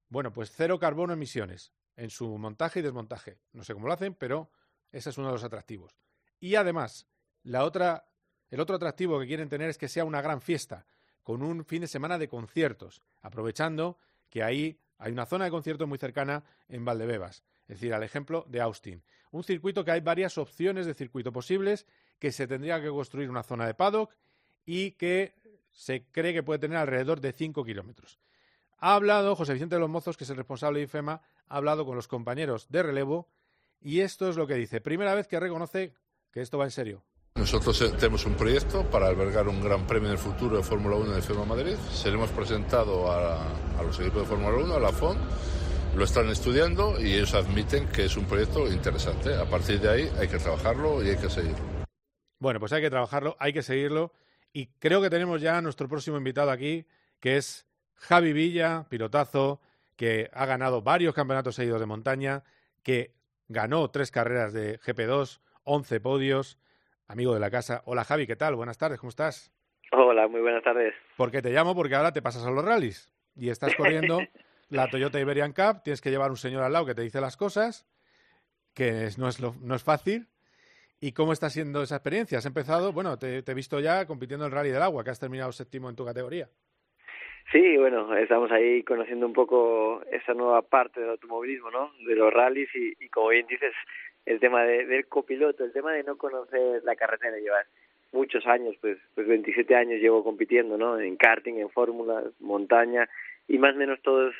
Bueno, pues cero carbono emisiones en su montaje y desmontaje. No sé cómo lo hacen, pero ese es uno de los atractivos. Y además, la otra, el otro atractivo que quieren tener es que sea una gran fiesta, con un fin de semana de conciertos, aprovechando que ahí hay una zona de conciertos muy cercana en Valdebebas, es decir, al ejemplo de Austin. Un circuito que hay varias opciones de circuito posibles, que se tendría que construir una zona de paddock y que se cree que puede tener alrededor de 5 kilómetros. Ha hablado José Vicente de los Mozos, que es el responsable de IFEMA, ha hablado con los compañeros de relevo y esto es lo que dice. Primera vez que reconoce que esto va en serio. Nosotros eh, tenemos un proyecto para albergar un gran premio del futuro de Fórmula 1 en el FEMA Madrid. Se lo hemos presentado a, a los equipos de Fórmula 1, a la FON. Lo están estudiando y ellos admiten que es un proyecto interesante. A partir de ahí hay que trabajarlo y hay que seguirlo. Bueno, pues hay que trabajarlo, hay que seguirlo y creo que tenemos ya a nuestro próximo invitado aquí, que es Javi Villa, pilotazo, que ha ganado varios campeonatos seguidos de montaña, que ganó tres carreras de GP2, 11 podios, amigo de la casa. Hola Javi, ¿qué tal? Buenas tardes, ¿cómo estás? Hola, muy buenas tardes. ¿Por qué te llamo? Porque ahora te pasas a los rallies y estás corriendo la Toyota Iberian Cup, tienes que llevar un señor al lado que te dice las cosas, que es- no, es lo- no es fácil. ¿Y cómo está siendo esa experiencia? Has empezado, bueno, te, te he visto ya compitiendo en el Rally del Agua, que has terminado séptimo en tu categoría. Sí, bueno, estamos ahí conociendo un poco esa nueva parte del automovilismo, ¿no? De los rallies y, como bien dices, el tema de, del copiloto, el tema de no conocer la carretera, llevar muchos años, pues, pues 27 años llevo compitiendo, ¿no? En karting, en fórmulas, montaña y más o menos todo es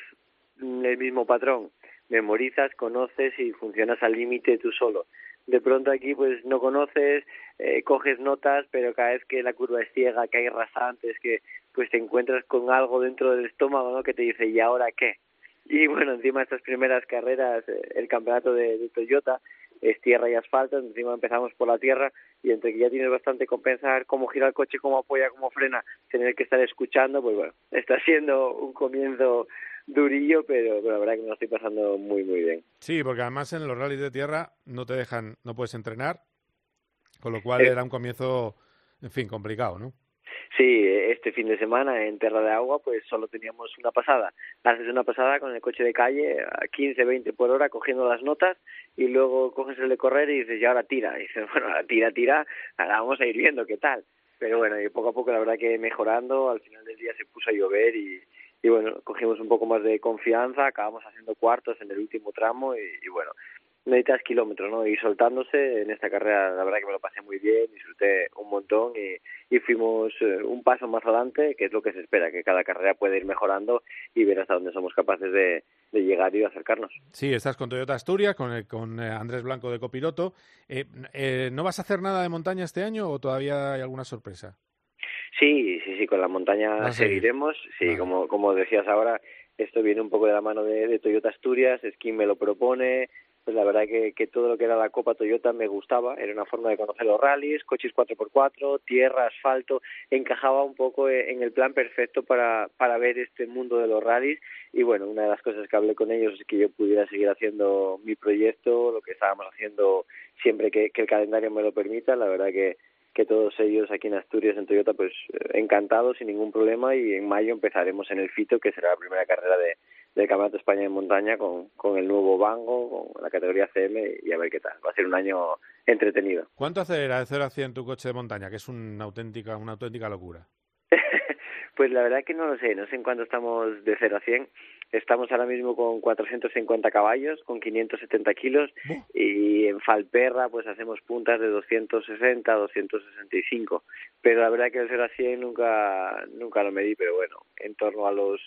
el mismo patrón. Memorizas, conoces y funcionas al límite tú solo. De pronto aquí pues no conoces, eh, coges notas, pero cada vez que la curva es ciega, que hay rasantes, que pues te encuentras con algo dentro del estómago, ¿no? Que te dice, ¿y ahora qué? Y bueno, encima estas primeras carreras, eh, el campeonato de, de Toyota, es tierra y asfalto, encima empezamos por la tierra y entre que ya tienes bastante con pensar cómo gira el coche, cómo apoya, cómo frena, tener que estar escuchando, pues bueno, está siendo un comienzo durillo, pero, pero la verdad que me lo estoy pasando muy, muy bien. Sí, porque además en los rallies de tierra no te dejan, no puedes entrenar, con lo cual Eh. era un comienzo, en fin, complicado, ¿no? Sí, este fin de semana en Terra de Agua pues solo teníamos una pasada. Haces una pasada con el coche de calle a 15, 20 por hora cogiendo las notas y luego coges el de correr y dices, y ahora tira. Y dices, bueno, ahora tira, tira, ahora vamos a ir viendo qué tal. Pero bueno, y poco a poco la verdad que mejorando, al final del día se puso a llover y, y bueno, cogimos un poco más de confianza, acabamos haciendo cuartos en el último tramo y, y bueno, necesitas kilómetros, ¿no? Y soltándose en esta carrera, la verdad que me lo pasé muy bien, disfruté un montón y, y fuimos eh, un paso más adelante, que es lo que se espera, que cada carrera puede ir mejorando y ver hasta dónde somos capaces de, de llegar y de acercarnos. Sí, estás con Toyota Asturias, con, el- con eh, Andrés Blanco de copiloto. Eh, eh, ¿No vas a hacer nada de montaña este año o todavía hay alguna sorpresa? Sí, sí, sí, con la montaña seguiremos. Sí, como, como decías ahora, esto viene un poco de la mano de, de Toyota Asturias, Skin me lo propone, pues la verdad que, que todo lo que era la Copa Toyota me gustaba, era una forma de conocer los rallies, coches 4x4, tierra, asfalto, encajaba un poco e- en el plan perfecto para, para ver este mundo de los rallies. Y bueno, una de las cosas que hablé con ellos es que yo pudiera seguir haciendo mi proyecto, lo que estábamos haciendo siempre que, que el calendario me lo permita, la verdad que que todos ellos aquí en Asturias, en Toyota, pues eh, encantados, sin ningún problema, y en mayo empezaremos en el FITO, que será la primera carrera de, del Campeonato de España en montaña, con, con el nuevo Bango, con la categoría CM, y a ver qué tal. Va a ser un año entretenido. ¿Cuánto acelera de 0 a 100 tu coche de montaña? Que es una auténtica, una auténtica locura. Pues la verdad que no lo sé, no sé en cuánto estamos de 0 a 100. Estamos ahora mismo con 450 caballos, con 570 kilos, y en Falperra pues hacemos puntas de 260, 265. Pero la verdad que el 0 a 100 nunca, nunca lo medí, pero bueno, en torno a los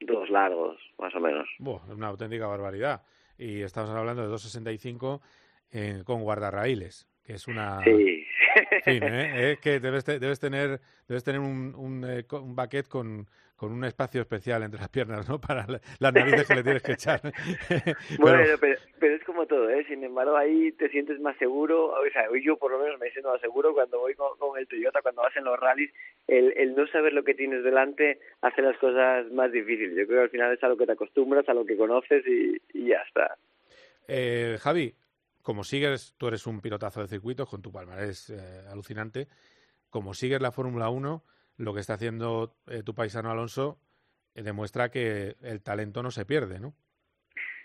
dos largos, más o menos. Buah, es una auténtica barbaridad. Y estamos hablando de 265 eh, con guardarraíles, que es una... Sí. Fin, ¿eh? Es que debes, te- debes tener, debes tener un, un, eh, un baquet con, con un espacio especial entre las piernas, ¿no? Para la- las narices que le tienes que echar. Bueno, Pero- pero, pero es como todo, ¿eh? Sin embargo, ahí te sientes más seguro, o sea, yo por lo menos me siento más seguro cuando voy con, con el Toyota, cuando vas en los rallies, el, el no saber lo que tienes delante hace las cosas más difíciles. Yo creo que al final es a lo que te acostumbras, a lo que conoces y, y ya está. Eh, Javi, como sigues, tú eres un pilotazo de circuitos con tu palmarés eh, alucinante. Como sigues la Fórmula 1, lo que está haciendo eh, tu paisano Alonso eh, demuestra que el talento no se pierde, ¿no?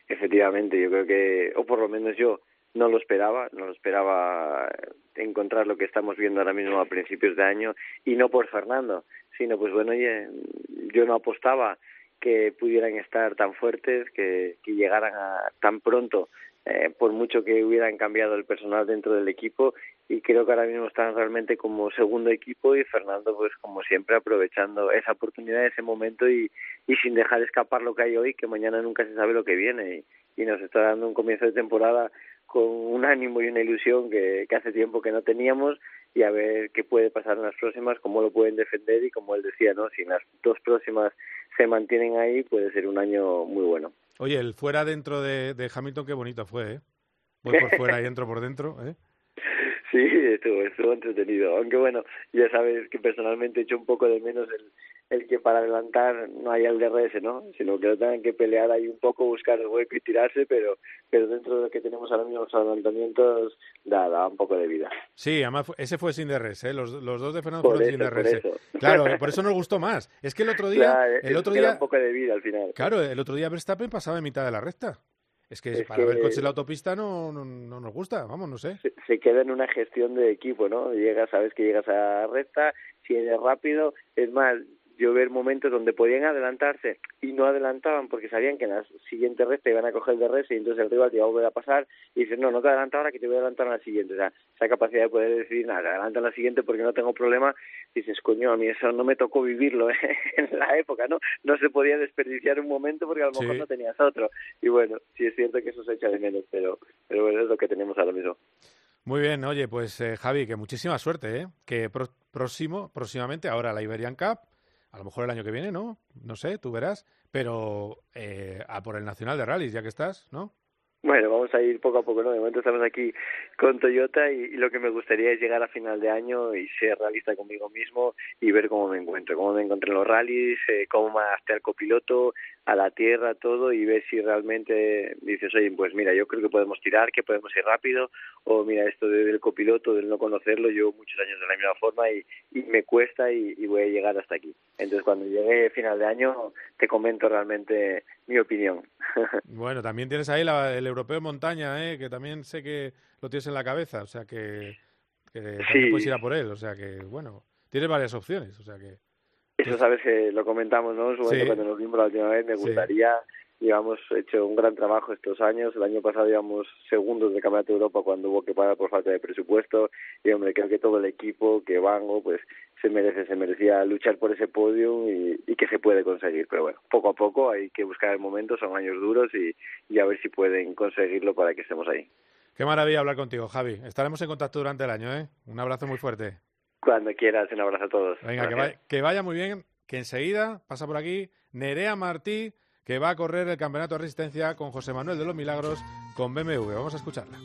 Efectivamente, yo creo que, o por lo menos yo, no lo esperaba, no lo esperaba encontrar lo que estamos viendo ahora mismo a principios de año y no por Fernando, sino pues bueno, yo no apostaba que pudieran estar tan fuertes, que, que llegaran a tan pronto, eh, por mucho que hubieran cambiado el personal dentro del equipo y creo que ahora mismo están realmente como segundo equipo y Fernando pues como siempre aprovechando esa oportunidad, ese momento y, sin dejar escapar lo que hay hoy, que mañana nunca se sabe lo que viene y, nos está dando un comienzo de temporada con un ánimo y una ilusión que, hace tiempo que no teníamos y a ver qué puede pasar en las próximas, cómo lo pueden defender y como él decía, ¿no? Si las dos próximas se mantienen ahí, puede ser un año muy bueno. Oye, el fuera dentro de, de Hamilton, qué bonito fue, ¿eh? Voy por fuera y entro por dentro, ¿eh? Sí, estuvo, estuvo entretenido. Aunque bueno, ya sabes que personalmente echo un poco de menos el, el que para adelantar no haya el DRS, ¿no? Sino que lo tengan que pelear ahí un poco, buscar el hueco y tirarse, pero pero dentro de lo que tenemos ahora mismo los adelantamientos, da, da un poco de vida. Sí, además ese fue sin DRS, ¿eh? Los, los dos de Fernando Por fueron sin eso, por DRS. eso. Claro, eh, por eso nos gustó más. Es que el otro día, Claro, el otro día, un poco de vida al final. claro, el otro día Verstappen pasaba en mitad de la recta. Es que Es para ver coches en la autopista no, no, no nos gusta, vamos, no sé. se, se queda en una gestión de equipo, ¿no? Llegas, sabes que llegas a recta, si eres rápido, es más, yo ver momentos donde podían adelantarse y no adelantaban porque sabían que en la siguiente recta iban a coger el DRS y entonces el rival te iba a volver a pasar y dices, no, no te adelanta ahora que te voy a adelantar en la siguiente. O sea, esa capacidad de poder decir, nada, adelanta en la siguiente porque no tengo problema, dices, coño, a mí eso no me tocó vivirlo ¿eh? en la época, ¿no? No se podía desperdiciar un momento porque a lo mejor Sí. no tenías otro. Y bueno, sí es cierto que eso se echa de menos, pero, pero bueno, es lo que tenemos ahora mismo. Muy bien, oye, pues eh, Javi, que muchísima suerte, ¿eh? Que pro- próximo, próximamente, ahora la Iberian Cup, a lo mejor el año que viene, ¿no? No sé, tú verás, pero eh, a por el Nacional de Rallys, ya que estás, ¿no? Bueno, vamos a ir poco a poco, ¿no? De momento estamos aquí con Toyota y, lo que me gustaría es llegar a final de año y ser realista conmigo mismo y ver cómo me encuentro, cómo me encontré en los rallies, eh, cómo me adapté al copiloto, a la tierra, todo y ver si realmente dices, oye, pues mira, yo creo que podemos tirar, que podemos ir rápido o mira, esto del copiloto, del no conocerlo, yo muchos años de la misma forma y, y me cuesta y, y voy a llegar hasta aquí. Entonces, cuando llegue final de año, te comento realmente mi opinión. bueno, también tienes ahí la, el europeo montaña, ¿eh? que también sé que lo tienes en la cabeza, o sea que, que también Sí. puedes ir a por él, o sea que, bueno, tienes varias opciones, o sea que... Eso sabes que lo comentamos, ¿no? En su momento Sí. cuando nos vimos la última vez, me Sí. gustaría, llevamos hecho un gran trabajo estos años, el año pasado íbamos segundos del Campeonato de Europa cuando hubo que parar por falta de presupuesto, y hombre, creo que todo el equipo, que Vango, pues se merece, se merecía luchar por ese podio y, y que se puede conseguir, pero bueno, poco a poco hay que buscar el momento, son años duros y, y a ver si pueden conseguirlo para que estemos ahí. Qué maravilla hablar contigo, Javi. Estaremos en contacto durante el año, ¿eh? Un abrazo muy fuerte. Cuando quieras, un abrazo a todos. Venga, que, vaya, que vaya muy bien, que enseguida pasa por aquí Nerea Martí, que va a correr el Campeonato de Resistencia con José Manuel de los Milagros con BMW. Vamos a escucharla.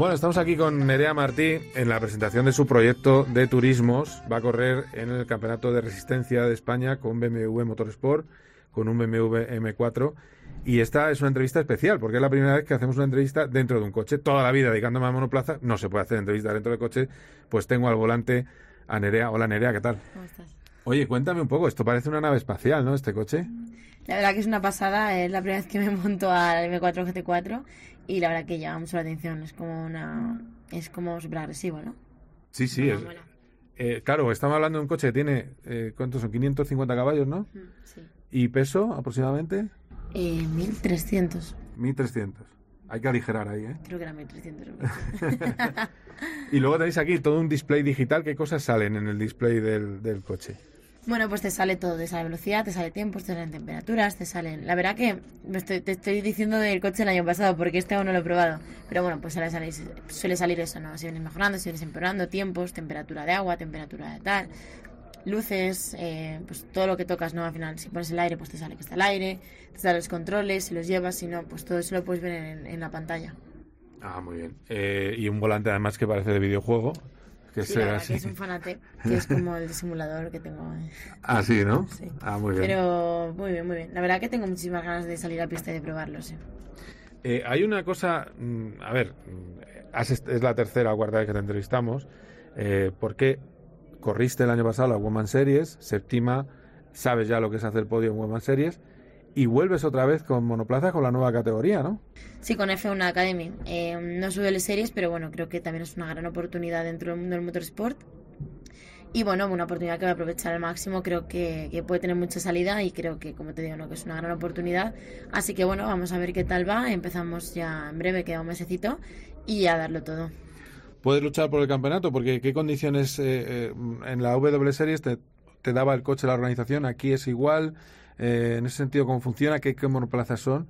Bueno, estamos aquí con Nerea Martí en la presentación de su proyecto de turismos. Va a correr en el Campeonato de Resistencia de España con BMW Motorsport, con un BMW M4. Y esta es una entrevista especial, porque es la primera vez que hacemos una entrevista dentro de un coche. Toda la vida dedicándome a monoplaza, no se puede hacer entrevista dentro del coche, pues tengo al volante a Nerea. Hola Nerea, ¿qué tal? ¿Cómo estás? Oye, cuéntame un poco, esto parece una nave espacial, ¿no? Este coche. La verdad que es una pasada, es la primera vez que me monto al M4 GT4 y la verdad que llama mucho la atención, es como una es como súper agresivo, ¿no? Sí, sí, es, eh, claro, estamos hablando de un coche que tiene, eh, ¿cuántos son? 550 caballos, ¿no? Sí. ¿Y peso aproximadamente? Eh, 1300, 1300. Hay que aligerar ahí, ¿eh? creo que era 1300. Y luego tenéis aquí todo un display digital. ¿Qué cosas salen en el display del, del coche? Bueno, pues te sale todo, te sale velocidad, te sale tiempos, te salen temperaturas, te salen... La verdad que me estoy, te estoy diciendo del coche el año pasado porque este aún no lo he probado. Pero bueno, pues suele salir, suele salir eso, ¿no? Si vienes mejorando, si vienes empeorando, tiempos, temperatura de agua, temperatura de tal, luces, eh, pues todo lo que tocas, ¿no? Al final, si pones el aire, pues te sale que está el aire, te salen los controles, si los llevas, si no, pues todo eso lo puedes ver en, en la pantalla. Ah, muy bien. Eh, y un volante además que parece de videojuego. Que Sí, sea la así. que es un fanate, que es como el simulador que tengo. Ah, sí, ¿no? Sí. Ah, muy bien. Pero muy bien, muy bien. La verdad que tengo muchísimas ganas de salir a pista y de probarlo, sí. Eh, hay una cosa, mm, a ver, mm, es la tercera o cuarta vez que te entrevistamos. Eh, ¿Por qué corriste el año pasado la Woman Series, séptima, sabes ya lo que es hacer podio en Woman Series, y vuelves otra vez con monoplaza con la nueva categoría, ¿no? Sí, con F1 Academy. Eh, no sube las series, pero bueno, creo que también es una gran oportunidad dentro del mundo del motorsport. Y bueno, una oportunidad que voy a aprovechar al máximo. Creo que, que puede tener mucha salida y creo que, como te digo, ¿no? que es una gran oportunidad. Así que bueno, vamos a ver qué tal va. Empezamos ya en breve, queda un mesecito, y a darlo todo. Puedes luchar por el campeonato, porque ¿qué condiciones eh, eh, en la W Series te, te daba el coche la organización? Aquí es igual. Eh, en ese sentido, ¿cómo funciona? ¿Qué, qué monoplazas son?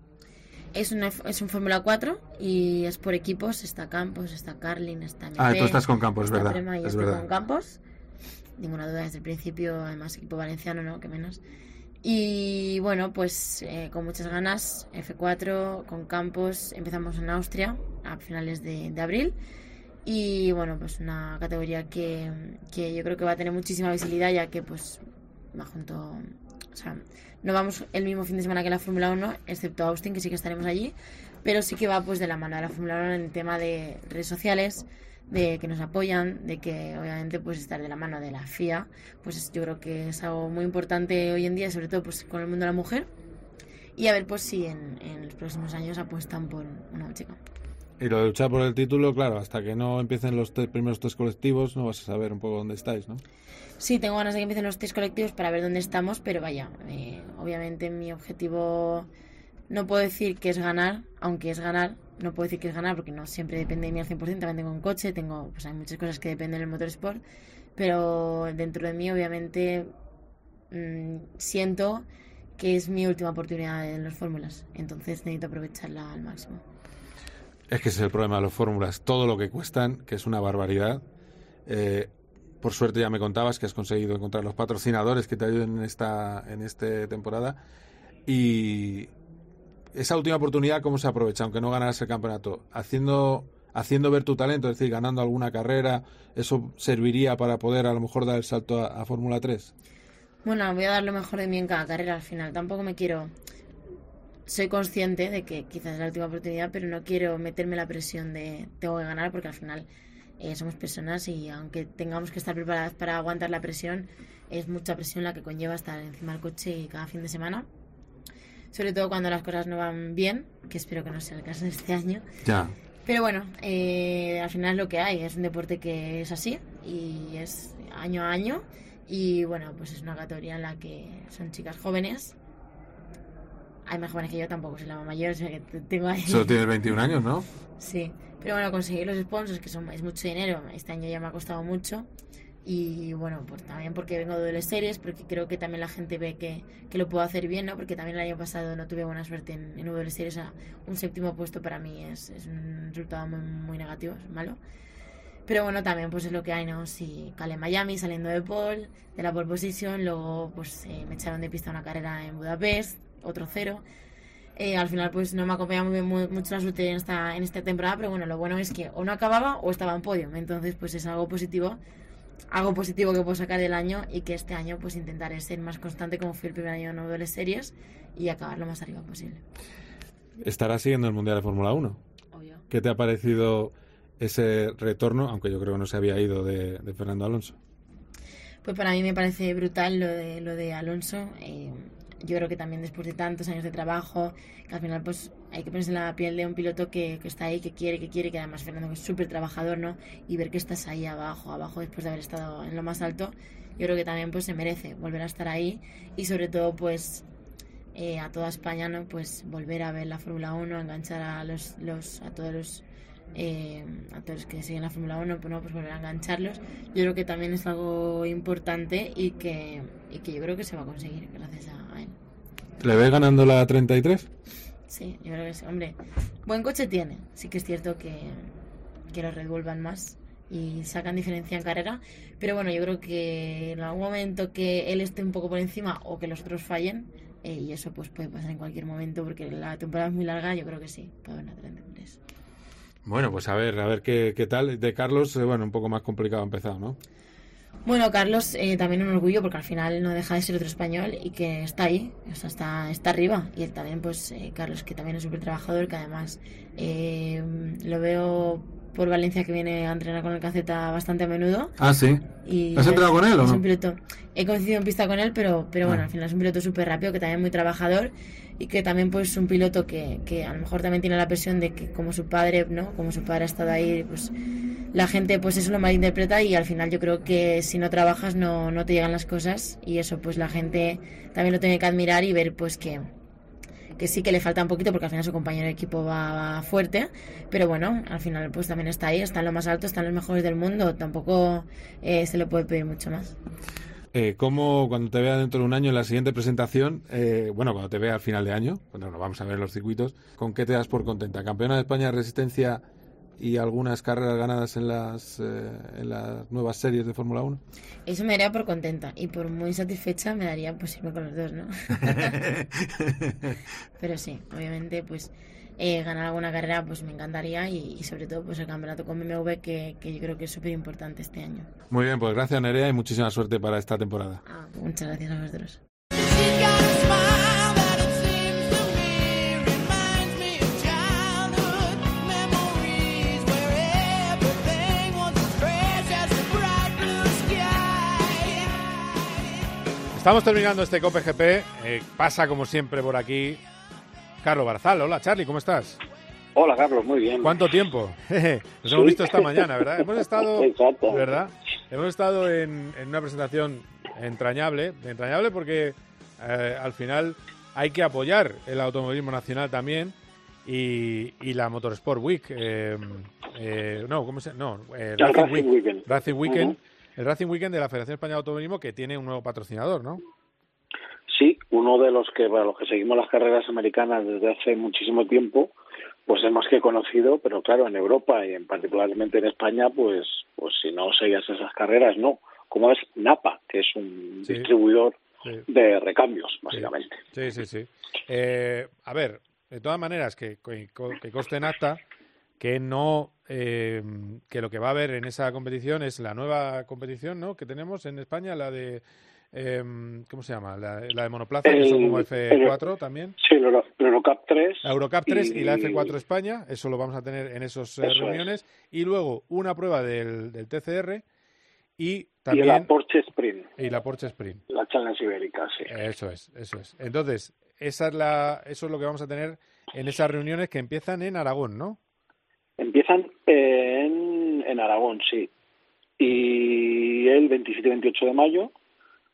Es, una, es un Fórmula 4 y es por equipos. Está Campos, está Carlin, está MP, Ah, tú estás con Campos, es verdad, Prema y es verdad. con Campos. Ninguna duda desde el principio, además equipo valenciano, ¿no? Que menos. Y bueno, pues eh, con muchas ganas, F4, con Campos, empezamos en Austria a finales de, de abril. Y bueno, pues una categoría que, que yo creo que va a tener muchísima visibilidad ya que pues va junto... O sea, no vamos el mismo fin de semana que la Fórmula 1, excepto Austin, que sí que estaremos allí, pero sí que va pues de la mano de la Fórmula 1 en el tema de redes sociales, de que nos apoyan, de que obviamente pues estar de la mano de la FIA, pues es- yo creo que es algo muy importante hoy en día, sobre todo pues con el mundo de la mujer, y a ver pues si en, en los próximos años apuestan por una chica. Y lo de luchar por el título, claro, hasta que no empiecen los primeros tres colectivos, no vas a saber un poco dónde estáis, ¿no? Sí, tengo ganas de que empiecen los test colectivos para ver dónde estamos, pero vaya, eh, obviamente mi objetivo no puedo decir que es ganar, aunque es ganar, no puedo decir que es ganar porque no siempre depende de mí al 100%, también tengo un coche, tengo, pues hay muchas cosas que dependen del motorsport, pero dentro de mí obviamente mm, siento que es mi última oportunidad en las fórmulas. Entonces necesito aprovecharla al máximo. Es que ese es el problema de las fórmulas. Todo lo que cuestan, que es una barbaridad. Eh, por suerte ya me contabas que has conseguido encontrar los patrocinadores que te ayuden en esta en esta temporada. Y esa última oportunidad, ¿cómo se aprovecha? Aunque no ganaras el campeonato. Haciendo, haciendo ver tu talento, es decir, ganando alguna carrera, ¿eso serviría para poder a lo mejor dar el salto a, Fórmula 3? Bueno, voy a dar lo mejor de mí en cada carrera al final. Tampoco me quiero. Soy consciente de que quizás es la última oportunidad, pero no quiero meterme la presión de tengo que ganar porque al final eh, somos personas y aunque tengamos que estar preparadas para aguantar la presión, es mucha presión la que conlleva estar encima del coche cada fin de semana. Sobre todo cuando las cosas no van bien, que espero que no sea el caso de este año. Ya. Pero bueno, eh, al final es lo que hay, es un deporte que es así y es año a año y bueno, pues es una categoría en la que son chicas jóvenes. Hay más jóvenes que yo, tampoco soy la mayor, o sea que te- tengo ahí... Solo tienes 21 años, ¿no? Sí, pero bueno, conseguir los sponsors, que son, es mucho dinero, este año ya me ha costado mucho. Y bueno, pues también porque vengo de las series, porque creo que también la gente ve que, que lo puedo hacer bien, ¿no? Porque también el año pasado no tuve buena suerte en, en W Series, o sea, un séptimo puesto para mí es, es un resultado muy, muy negativo, es malo. Pero bueno, también pues es lo que hay, ¿no? Si calé en Miami saliendo de pole, de la pole position, luego pues eh, me echaron de pista una carrera en Budapest, otro cero. Eh, al final pues no me acompañaba muy, muy- mucho la suerte en esta, en esta temporada, pero bueno, lo bueno es que o no acababa o estaba en podio. Entonces pues es algo positivo, algo positivo que puedo sacar del año y que este año pues intentaré ser más constante como fui el primer año en W Series y acabar lo más arriba posible. Estarás siguiendo el Mundial de Fórmula 1. ¿Qué te ha parecido ese retorno, aunque yo creo que no se había ido de, de Fernando Alonso? Pues para mí me parece brutal lo de, lo de Alonso. Eh, yo creo que también después de tantos años de trabajo, que al final pues hay que ponerse en la piel de un piloto que, está ahí, que quiere, que quiere, que además Fernando que es súper trabajador, ¿no? Y ver que estás ahí abajo, abajo después de haber estado en lo más alto, yo creo que también pues se merece volver a estar ahí y sobre todo pues eh, a toda España, ¿no? Pues volver a ver la Fórmula 1, enganchar a los, los a todos los eh, a todos los que siguen la Fórmula 1, pues, ¿no? pues volver a engancharlos. Yo creo que también es algo importante y que, y que yo creo que se va a conseguir gracias a, a él. ¿Le ves ganando la 33? Sí, yo creo que sí. Hombre, buen coche tiene. Sí que es cierto que, que los Red Bull van más y sacan diferencia en carrera. Pero bueno, yo creo que en algún momento que él esté un poco por encima o que los otros fallen, eh, y eso pues puede pasar en cualquier momento porque la temporada es muy larga, yo creo que sí, puede haber una 33. Bueno, pues a ver, a ver qué, qué tal. De Carlos, eh, bueno, un poco más complicado empezado, ¿no? Bueno, Carlos, eh, también un orgullo porque al final no deja de ser otro español y que está ahí, o sea, está, está arriba. Y él también, pues, eh, Carlos, que también es súper trabajador, que además eh, lo veo por Valencia que viene a entrenar con el Caceta bastante a menudo. Ah, sí. Y ¿Has entrenado con él o es no? un piloto. He coincidido en pista con él, pero, pero bueno, Ah. al final es un piloto súper rápido, que también es muy trabajador y que también pues es un piloto que, que a lo mejor también tiene la presión de que como su padre, ¿no? Como su padre ha estado ahí, pues la gente pues eso lo malinterpreta y al final yo creo que si no trabajas no, no te llegan las cosas y eso pues la gente también lo tiene que admirar y ver pues que que sí que le falta un poquito porque al final su compañero de equipo va, fuerte, pero bueno, al final pues también está ahí, está en lo más alto, están los mejores del mundo, tampoco eh, se le puede pedir mucho más. Eh, ¿Cómo cuando te vea dentro de un año en la siguiente presentación, eh, bueno, cuando te vea al final de año, cuando nos vamos a ver los circuitos, ¿con qué te das por contenta? ¿Campeona de España de resistencia y algunas carreras ganadas en las, eh, en las nuevas series de Fórmula 1? Eso me daría por contenta y por muy satisfecha me daría pues irme con los dos, ¿no? Pero sí, obviamente pues eh, ganar alguna carrera pues me encantaría y, y sobre todo pues el campeonato con BMW que, que yo creo que es súper importante este año. Muy bien, pues gracias Nerea y muchísima suerte para esta temporada. Ah, muchas gracias a vosotros. Estamos terminando este Cope GP. eh, pasa como siempre por aquí Carlos Barzal. Hola Charlie, ¿cómo estás? Hola, Carlos, muy bien. ¿Cuánto tiempo? Nos hemos visto esta mañana, ¿verdad? Hemos estado, Exacto. ¿verdad? Hemos estado en, en una presentación entrañable, entrañable porque eh, al final hay que apoyar el automovilismo nacional también y, y la Motorsport Week. eh, eh, no, ¿cómo se No, eh, El Racing Weekend. Racing Weekend. Ujú. El Racing Weekend de la Federación Española de Automovilismo que tiene un nuevo patrocinador, ¿no? Sí, uno de los que, para los que seguimos las carreras americanas desde hace muchísimo tiempo, pues es más que conocido, pero claro, en Europa y en particularmente en España, pues, pues si no seguías esas carreras, no. Como es Napa, que es un Sí. distribuidor Sí. de recambios, básicamente. Sí, sí, sí. Eh, a ver, de todas maneras, que, que, que conste en acta que no, eh, que lo que va a haber en esa competición es la nueva competición, ¿no? Que tenemos en España, la de, eh, ¿cómo se llama? La, la de monoplaza, que son El- como F4 también. Sí, el Euro- el Eurocup 3. La Eurocup 3 y, la y- F4 España, eso lo vamos a tener en esas es. reuniones. Y luego una prueba del, del TCR y Y también... la Porsche Sprint, y la Porsche Sprint. la Challenge Ibérica, sí. Eso es, eso es. Entonces, esa es la, eso es lo que vamos a tener en esas reuniones que empiezan en Aragón, ¿no? Empiezan en, en Aragón, sí. Y el 27 y 28 de mayo,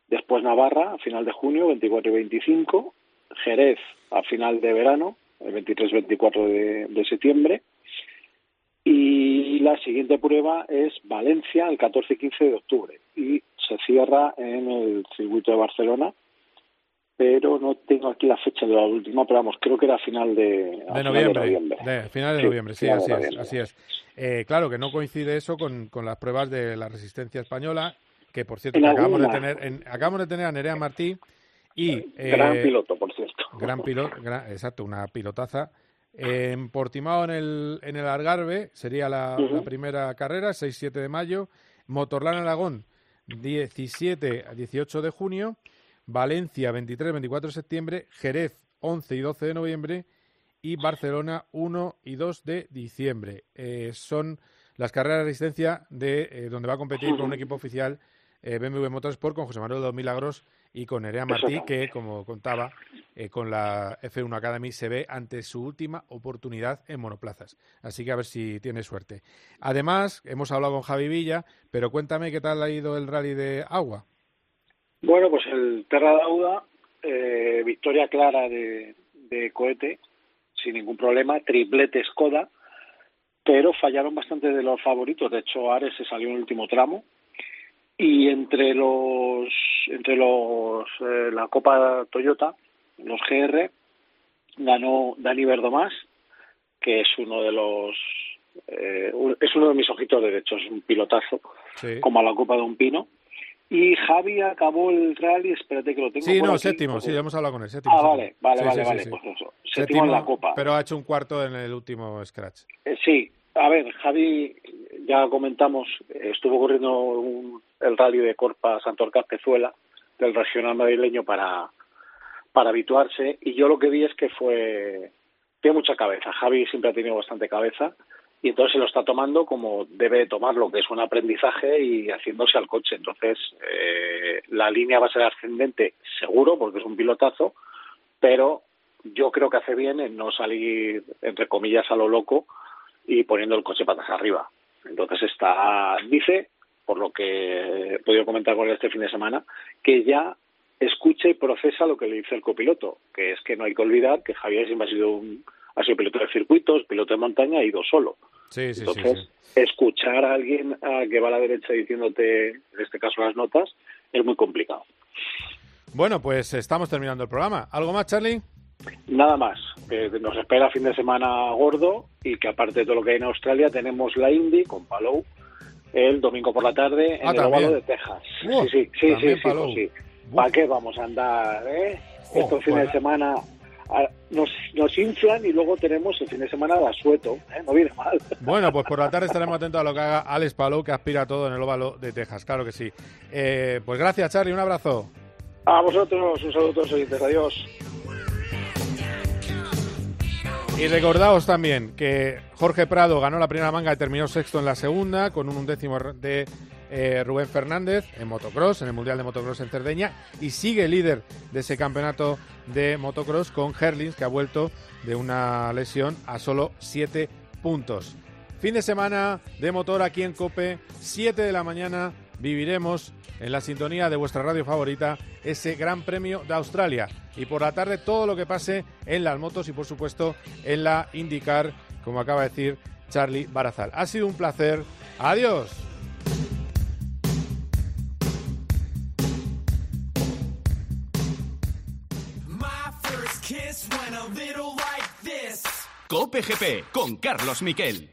después Navarra a final de junio, 24 y 25, Jerez a final de verano, el 23 y 24 de, de septiembre, y la siguiente prueba es Valencia el 14 y 15 de octubre y se cierra en el circuito de Barcelona, pero no tengo aquí la fecha de la última, pero vamos, creo que era final de, noviembre. De final de Sí, noviembre, sí, así es, así es. Eh, claro que no coincide eso con, con las pruebas de la resistencia española, que por cierto que acabamos de tener, en- acabamos de tener a Nerea Martí y Gran eh, piloto, por cierto. Gran piloto, exacto, una pilotaza. En Portimao, en el, en el Algarve, sería la, la primera carrera, 6-7 de mayo. Motorland Aragón, 17 a 18 de junio. Valencia, 23-24 de septiembre. Jerez, 11 y 12 de noviembre. Y Barcelona, 1 y 2 de diciembre. Eh, son las carreras de resistencia de eh, donde va a competir con un equipo oficial eh, BMW Motorsport con José Manuel Dos Milagros y con Nerea Martí, que, como contaba, eh, con la F1 Academy se ve ante su última oportunidad en monoplazas. Así que a ver si tiene suerte. Además, hemos hablado con Javi Villa, pero cuéntame qué tal ha ido el rally de agua. Bueno, pues el Terra Dauda, eh, victoria clara de, de cohete, sin ningún problema, triplete Skoda, pero fallaron bastante de los favoritos. De hecho, Ares se salió en el último tramo. Y entre los, entre los, eh, la Copa Toyota, los GR, ganó Dani Verdomás, que es uno de los, eh, es uno de mis ojitos derechos, un pilotazo, Sí, como a la Copa de un Pino. Y Javi acabó el rally, espérate que lo tengo Sí, por no, aquí, séptimo, porque- sí, ya hemos hablado con él. Séptimo, Ah, séptimo. vale, vale, Sí, vale, sí, sí, vale, sí. pues eso. Séptimo en la Copa. Pero ha hecho un cuarto en el último scratch. Eh, sí, a ver, Javi, ya comentamos, estuvo corriendo un- el rally de Corpa Santorcaz Pezuela, del regional madrileño, para, para habituarse, y yo lo que vi es que fue, tiene mucha cabeza. Javi siempre ha tenido bastante cabeza, y entonces se lo está tomando como debe tomarlo, que es un aprendizaje y haciéndose al coche. Entonces, eh, la línea va a ser ascendente, seguro, porque es un pilotazo, pero yo creo que hace bien en no salir, entre comillas, a lo loco y poniendo el coche patas arriba. Entonces está, dice, por lo que he podido comentar con él este fin de semana, que ya escucha y procesa lo que le dice el copiloto, que es que no hay que olvidar que Javier siempre ha sido un, ha sido piloto de circuitos, piloto de montaña, ha ido solo. Sí, sí, sí, Entonces, sí. escuchar a alguien ah, que va a la derecha diciéndote, en este caso, las notas, es muy complicado. Bueno, pues estamos terminando el programa. ¿Algo más, Charlie? Nada más, que nos espera fin de semana gordo y que aparte de todo lo que hay en Australia tenemos la Indy con Palou el domingo por la tarde en Ah, el. Ovalo de Texas. Sí, sí, sí, sí, sí, pues sí. ¿Para qué vamos a andar, eh? Jo, Estos fines pues- de semana nos, nos inflan y luego tenemos el fin de semana de asueto, ¿eh? No viene mal. Bueno, pues por la tarde estaremos atentos a lo que haga Alex Palou, que aspira todo en el óvalo de Texas, claro que sí. Eh, pues gracias, Charlie, un abrazo. A vosotros, un saludo a todos los oyentes, adiós. Y recordaos también que Jorge Prado ganó la primera manga y terminó sexto en la segunda, con un undécimo de eh, Rubén Fernández en motocross, en el Mundial de Motocross en Cerdeña, y sigue líder de ese campeonato de motocross con Herlings, que ha vuelto de una lesión a solo siete puntos. Fin de semana de motor aquí en Cope, 7 de la mañana, viviremos en la sintonía de vuestra radio favorita ese Gran Premio de Australia. Y por la tarde todo lo que pase en las motos y por supuesto en la IndyCar, como acaba de decir Charlie Barazal. Ha sido un placer. Adiós. Cope GP con Carlos Miquel.